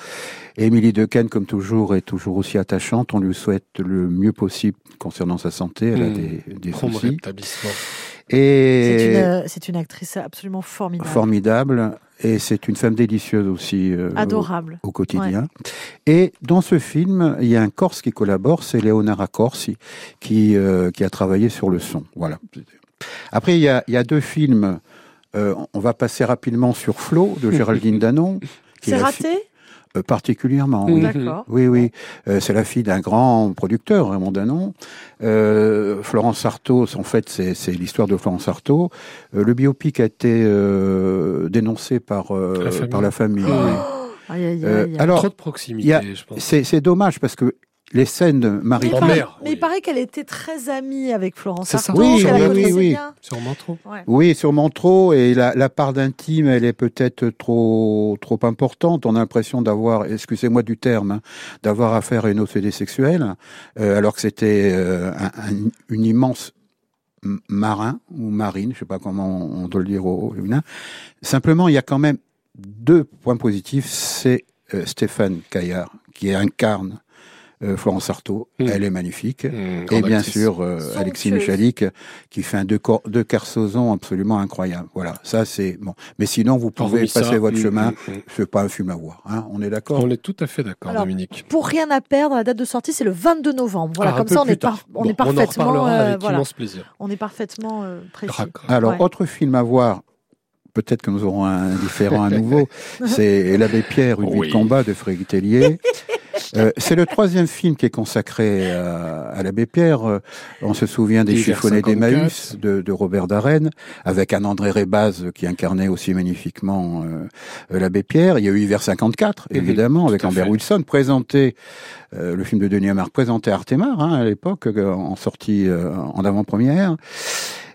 B: Émilie Dequesne, comme toujours, est toujours aussi attachante. On lui souhaite le mieux possible concernant sa santé. Elle a
C: Mmh.
B: des, des
C: Prompt
B: soucis.
C: Rétablissement.
A: C'est
B: Et
A: une, euh, c'est une actrice absolument formidable.
B: formidable. Et c'est une femme délicieuse aussi. euh, au-
A: Adorable.
B: au quotidien. Et dans ce film, il y a un Corse qui collabore, c'est Leonara Corsi, qui, euh, qui a travaillé sur le son. Voilà. Après, il y a, il y a deux films. Euh, on va passer rapidement sur Flo de Géraldine Danon.
A: C'est
B: fi-
A: raté?
B: Particulièrement, oui.
A: D'accord.
B: Oui, oui. Euh, c'est la fille d'un grand producteur, Raymond Danon. Euh, Florence Artaud, en fait, c'est c'est l'histoire de Florence Artaud. Euh, le biopic a été euh, dénoncé par, euh,
C: La famille.
B: par la famille.
A: Oh.
B: oui.
A: Aïe, aïe, aïe.
B: Euh, alors,
C: Trop de proximité, je pense.
B: c'est c'est dommage parce que les scènes de Marie
A: mais, mais il paraît qu'elle était très amie avec Florence
C: C'est ça.
A: Artaud,
B: Oui, oui, oui, oui.
C: Sûrement trop.
A: Ouais.
B: Oui, sûrement trop. Et la, la part d'intime, elle est peut-être trop trop importante. On a l'impression d'avoir, excusez-moi du terme, hein, d'avoir affaire à une OCD sexuelle, euh, alors que c'était euh, un- un- une immense marin ou marine, je sais pas comment on doit le dire au, au féminin. Simplement, il y a quand même deux points positifs. C'est euh, Stéphane Caillard qui incarne euh, Florence Artaud.
C: Mm.
B: Elle est magnifique.
C: Mmh,
B: Et bien
C: actrice.
B: sûr, euh. Alexis Michalik, qui fait un deux, cor- deux absolument incroyable. Voilà, ça c'est bon. Mais sinon, vous pouvez
C: Hormis ça,
B: passer votre
C: mmh,
B: chemin.
C: mmh, mmh.
B: C'est pas un film à voir. Hein on est d'accord?
C: On est tout à fait d'accord, Dominique.
A: Pour rien à perdre, la date de sortie, c'est le 22 novembre. Voilà,
C: Ah,
A: comme ça, on est, par- on
C: Bon,
A: est
C: en
A: parfaitement,
C: reparlera
A: euh,
C: avec
A: voilà,
C: plaisir.
A: on est parfaitement euh, précis.
B: Alors,
A: Ouais.
B: autre film à voir. Peut-être que nous aurons un différent à nouveau. C'est L'Abbé Pierre, une vie
C: Oui.
B: de combat de Frédéric Tellier. Euh, c'est le troisième film qui est consacré à, à l'abbé Pierre. Euh, On se souvient des
C: 54.
B: d'Emmaüs de, de Robert Darren, avec un André Rébaz qui incarnait aussi magnifiquement euh, euh, l'abbé Pierre. Il y a eu Hiver 54,
C: Mhm,
B: évidemment, avec
C: fait.
B: Wilson, présenté, euh, le film de Denis Amar, présenté à Artemar hein, à l'époque, euh, en sortie euh, en avant-première.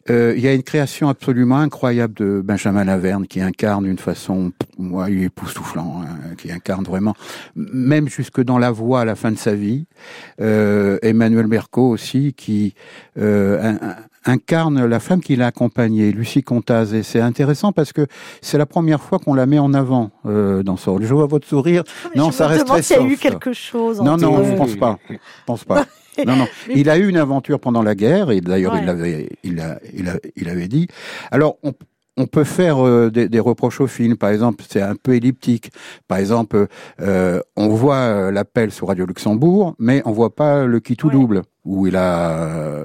B: Euh, il y a une création absolument incroyable de Benjamin Laverne qui incarne une façon, moi, il est époustouflant, hein, qui incarne vraiment, même jusque dans la voix à la fin de sa vie. Euh, Emmanuel Merco aussi qui euh, incarne la femme qui l'a accompagnée, Lucie Contaz. Et c'est intéressant parce que c'est la première fois qu'on la met en avant euh, dans ce rôle. Je vois votre sourire. Non, ça reste très
A: s'il y a eu
B: soft.
A: quelque chose.
B: Non, non, je pense pas. Je pense pas. Non, non. Il a eu une aventure pendant la guerre, et d'ailleurs,
A: Ouais.
B: il l'avait, il, a, il, a- il avait dit. Alors, on, on peut faire euh, des, des reproches au film. Par exemple, c'est un peu elliptique. Par exemple, euh, on voit euh, l'appel sur Radio Luxembourg, mais on voit pas le qui tout
A: Ouais.
B: double où il a euh,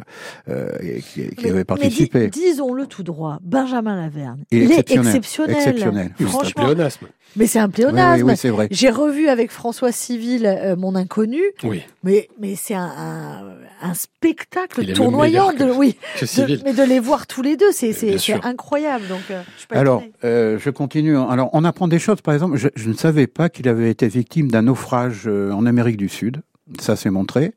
B: euh, qui, qui
A: Mais-
B: avait
A: mais
B: participé.
A: dis- disons-le tout droit, Benjamin Laverne.
B: Il est
A: Il est
B: exceptionnel.
A: exceptionnel.
C: C'est un
A: Franchement,
C: pléonasme.
A: mais c'est un
B: Oui,
A: pléonasme.
B: oui, oui, c'est vrai.
A: J'ai revu avec François Civil euh, Mon Inconnu,
C: Oui,
A: mais, mais c'est un, un, un spectacle
C: Il est même
A: tournoyant. De, oui,
C: que
A: de-
C: civil.
A: mais de les voir tous les deux, c'est incroyable. Donc, euh, je suis pas
B: Alors, euh, je continue. Alors, on apprend des choses. Par exemple, je, je ne savais pas qu'il avait été victime d'un naufrage euh, en Amérique du Sud. Ça, c'est montré.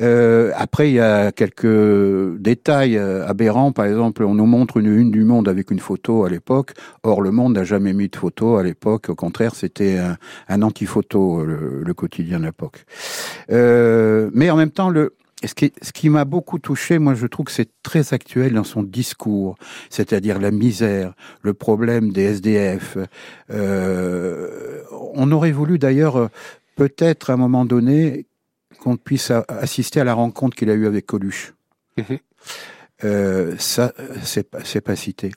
B: Euh, après, il y a quelques détails euh, aberrants. Par exemple, on nous montre une une du Monde avec une photo à l'époque. Or, le Monde n'a jamais mis de photo à l'époque. Au contraire, c'était un, un anti-photo, le, le quotidien de l'époque. Euh, mais en même temps, le, ce qui, ce qui m'a beaucoup touché, moi, je trouve que c'est très actuel dans son discours, c'est-à-dire la misère, le problème des SDF. Euh, on aurait voulu d'ailleurs, euh, peut-être à un moment donné, qu'on puisse a- assister à la rencontre qu'il a eue avec Coluche.
C: Mhm.
B: Euh, ça, c'est pas, c'est pas cité.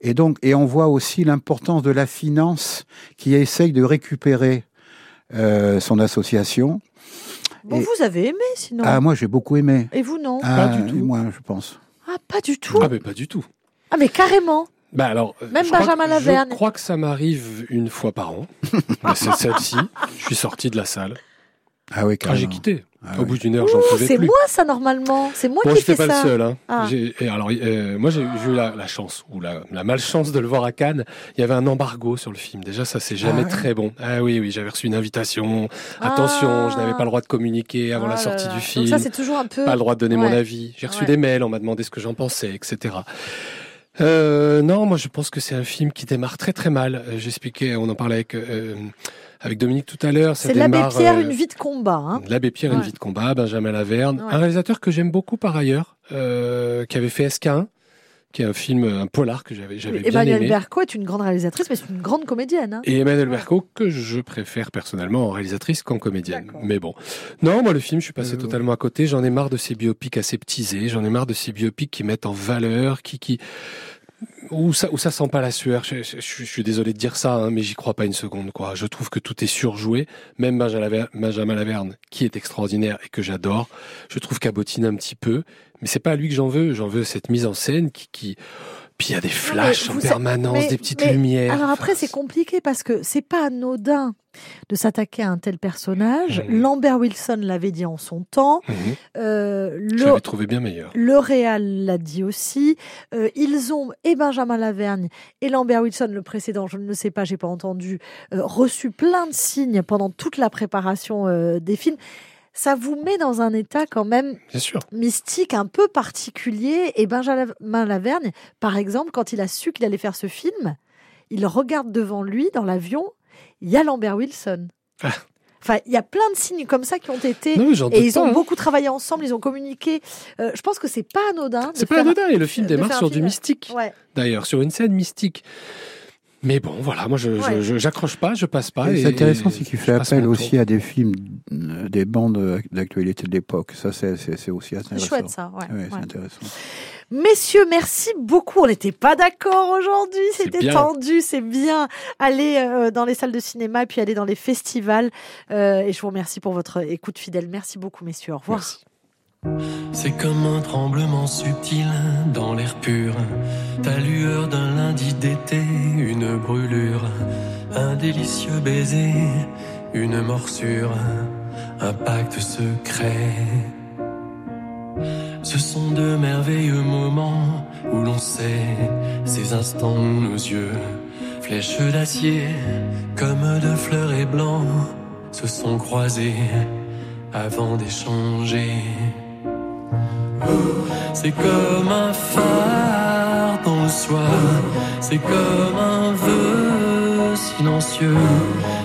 B: Et donc, et on voit aussi l'importance de la finance qui essaye de récupérer euh, son association.
A: Bon,
B: Et-
A: vous avez aimé sinon.
B: Ah, moi, j'ai beaucoup aimé.
A: Et vous non?
B: Ah,
C: du tout.
B: Moi, je pense.
A: Ah, pas du tout.
C: Ah, mais pas du tout.
A: Ah, mais carrément.
C: Bah alors, euh,
A: Même
C: je crois
A: Benjamin
C: que-
A: Lavergne.
C: Je crois que ça m'arrive une fois par an. Mais c'est celle-ci. Je suis sorti de la salle.
B: Ah oui,
C: Quand j'ai quitté.
B: Ah
C: Au
B: oui.
C: bout d'une heure, j'en pouvais
A: c'est
C: plus.
A: moi ça normalement. C'est moi
C: Bon,
A: qui
C: j'étais
A: fais
C: pas
A: ça.
C: le seul. Hein.
A: Ah.
C: J'ai- et alors, euh, moi, j'ai eu la, la chance ou la, la malchance de le voir à Cannes. Il y avait un embargo sur le film. Déjà, ça, c'est jamais
B: Ah ouais
C: très bon. Ah oui, oui, j'avais reçu une invitation. Attention, je n'avais pas le droit de communiquer avant
A: Ah
C: la
A: là
C: sortie
A: là.
C: du
A: Donc
C: film.
A: ça c'est toujours un peu.
C: pas le droit de donner mon avis. J'ai reçu
A: Ouais.
C: des mails, on m'a demandé ce que j'en pensais, etc. Euh, non, moi je pense que c'est un film qui démarre très très mal. Euh, J'expliquais, on en parlait avec euh, avec Dominique tout à l'heure.
A: C'est l'abbé Pierre,
C: euh,
A: une vie de combat. Hein.
C: L'abbé Pierre, une vie de combat, Benjamin Laverne,
A: Ouais.
C: un réalisateur que j'aime beaucoup par ailleurs, qui avait fait SK1, qui est un film, un polar que j'avais j'avais bien
A: Emmanuel
C: aimé.
A: Berco est une grande réalisatrice, mais c'est une grande comédienne. Hein.
C: Et Emmanuel Berco, que je préfère personnellement en réalisatrice qu'en comédienne. Mais bon. Non, moi, le film, je suis passé
B: Euh,
C: totalement à côté. J'en ai marre de ces biopics aseptisés. J'en ai marre de ces biopics qui mettent en valeur, qui, qui, où ça, où ça sent pas la sueur. Je, je- je suis désolé de dire ça, hein, mais j'y crois pas une seconde, quoi. Je trouve que tout est surjoué. Même Benjamin Laver- Benjamin Laverne, qui est extraordinaire et que j'adore, je trouve qu'abotine un petit peu. Mais c'est pas à lui que j'en veux. J'en veux cette mise en scène qui, qui, puis il y a des flashs en permanence,
A: mais-
C: des petites
A: mais
C: lumières.
A: Alors après, c'est compliqué parce que c'est pas anodin de s'attaquer à un tel personnage.
C: Mhm.
A: Lambert Wilson l'avait dit en son temps.
C: Mhm.
A: Euh,
C: Je
A: le,
C: trouvé bien meilleur.
A: le Réal l'a dit aussi. Euh, ils ont, et Benjamin Lavergne et Lambert Wilson, le précédent, je ne le sais pas, j'ai pas entendu, euh, reçu plein de signes pendant toute la préparation euh, des films. Ça vous met dans un état quand même
C: sûr.
A: mystique un peu particulier. Et Benjamin Lavergne, par exemple, quand il a su qu'il allait faire ce film, il regarde devant lui dans l'avion, il y a Lambert Wilson.
C: Ah.
A: Enfin, il y a plein de signes comme ça qui ont été.
C: Non,
A: Et ils
C: pas,
A: ont
C: hein.
A: beaucoup travaillé ensemble, ils ont communiqué. Euh, je pense que c'est pas anodin.
C: C'est pas anodin et le film démarre sur du mystique.
A: Ouais.
C: D'ailleurs, sur une scène mystique. Mais bon, voilà, moi je
A: Ouais.
C: j'accroche pas, je passe pas.
B: Et
C: et-
B: c'est intéressant,
C: et
B: c'est qu'il fait appel aussi à des films, euh, des bandes d'actualité de l'époque. Ça, c'est c'est- c'est aussi
A: C'est
B: intéressant.
A: chouette ça. Ouais,
B: Ouais,
A: ouais.
B: c'est intéressant.
A: Messieurs, merci beaucoup. On n'était pas d'accord aujourd'hui.
C: C'est
A: C'était tendu. C'est bien aller euh, dans les salles de cinéma puis aller dans les festivals. Euh, et je vous remercie pour votre écoute fidèle. Merci beaucoup, messieurs. Au revoir.
C: Merci.
E: C'est comme un tremblement subtil dans l'air pur. Ta lueur d'un lundi d'été, une brûlure. Un délicieux baiser, une morsure. Un pacte secret. Ce sont de merveilleux moments où l'on sait ces instants où nos yeux, flèches d'acier, comme de fleurs et blancs, se sont croisés avant d'échanger. C'est comme un phare dans le soir, c'est comme un vœu silencieux,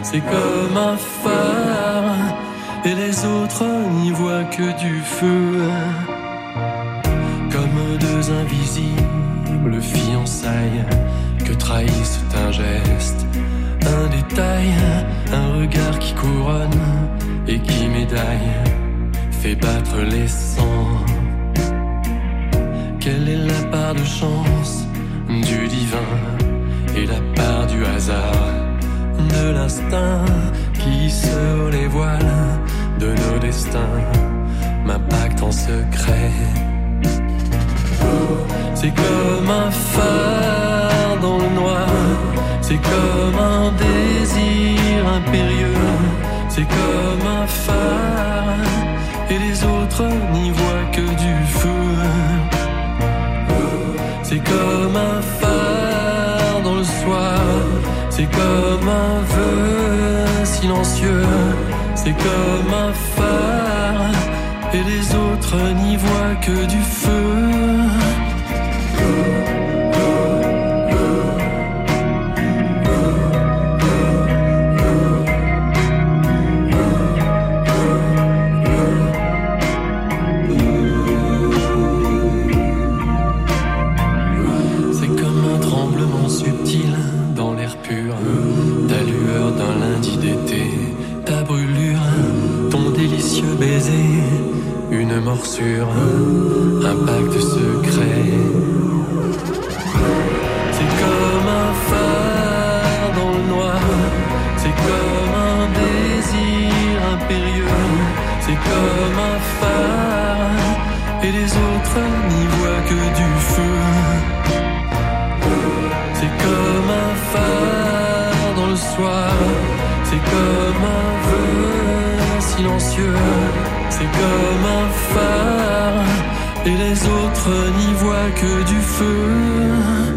E: c'est comme un phare, et les autres n'y voient que du feu. Comme deux invisibles fiançailles que trahissent un geste, un détail, un regard qui couronne et qui médaille, fait battre les sangs. Quelle est la part de chance du divin et la part du hasard, de l'instinct qui sur les voiles de nos destins m'impacte en secret. C'est comme un phare dans le noir, c'est comme un désir impérieux, c'est comme un phare et les autres n'y voient que du feu. C'est comme un phare dans le soir, c'est comme un vœu silencieux, c'est comme un phare, et les autres n'y voient que du feu. Morsure, un pacte secret. C'est comme un phare dans le noir, c'est comme un désir impérieux, c'est comme un phare, et les autres n'y voient que du feu. C'est comme un phare dans le soir, c'est comme un vœu silencieux, c'est comme un phare, et les autres n'y voient que du feu.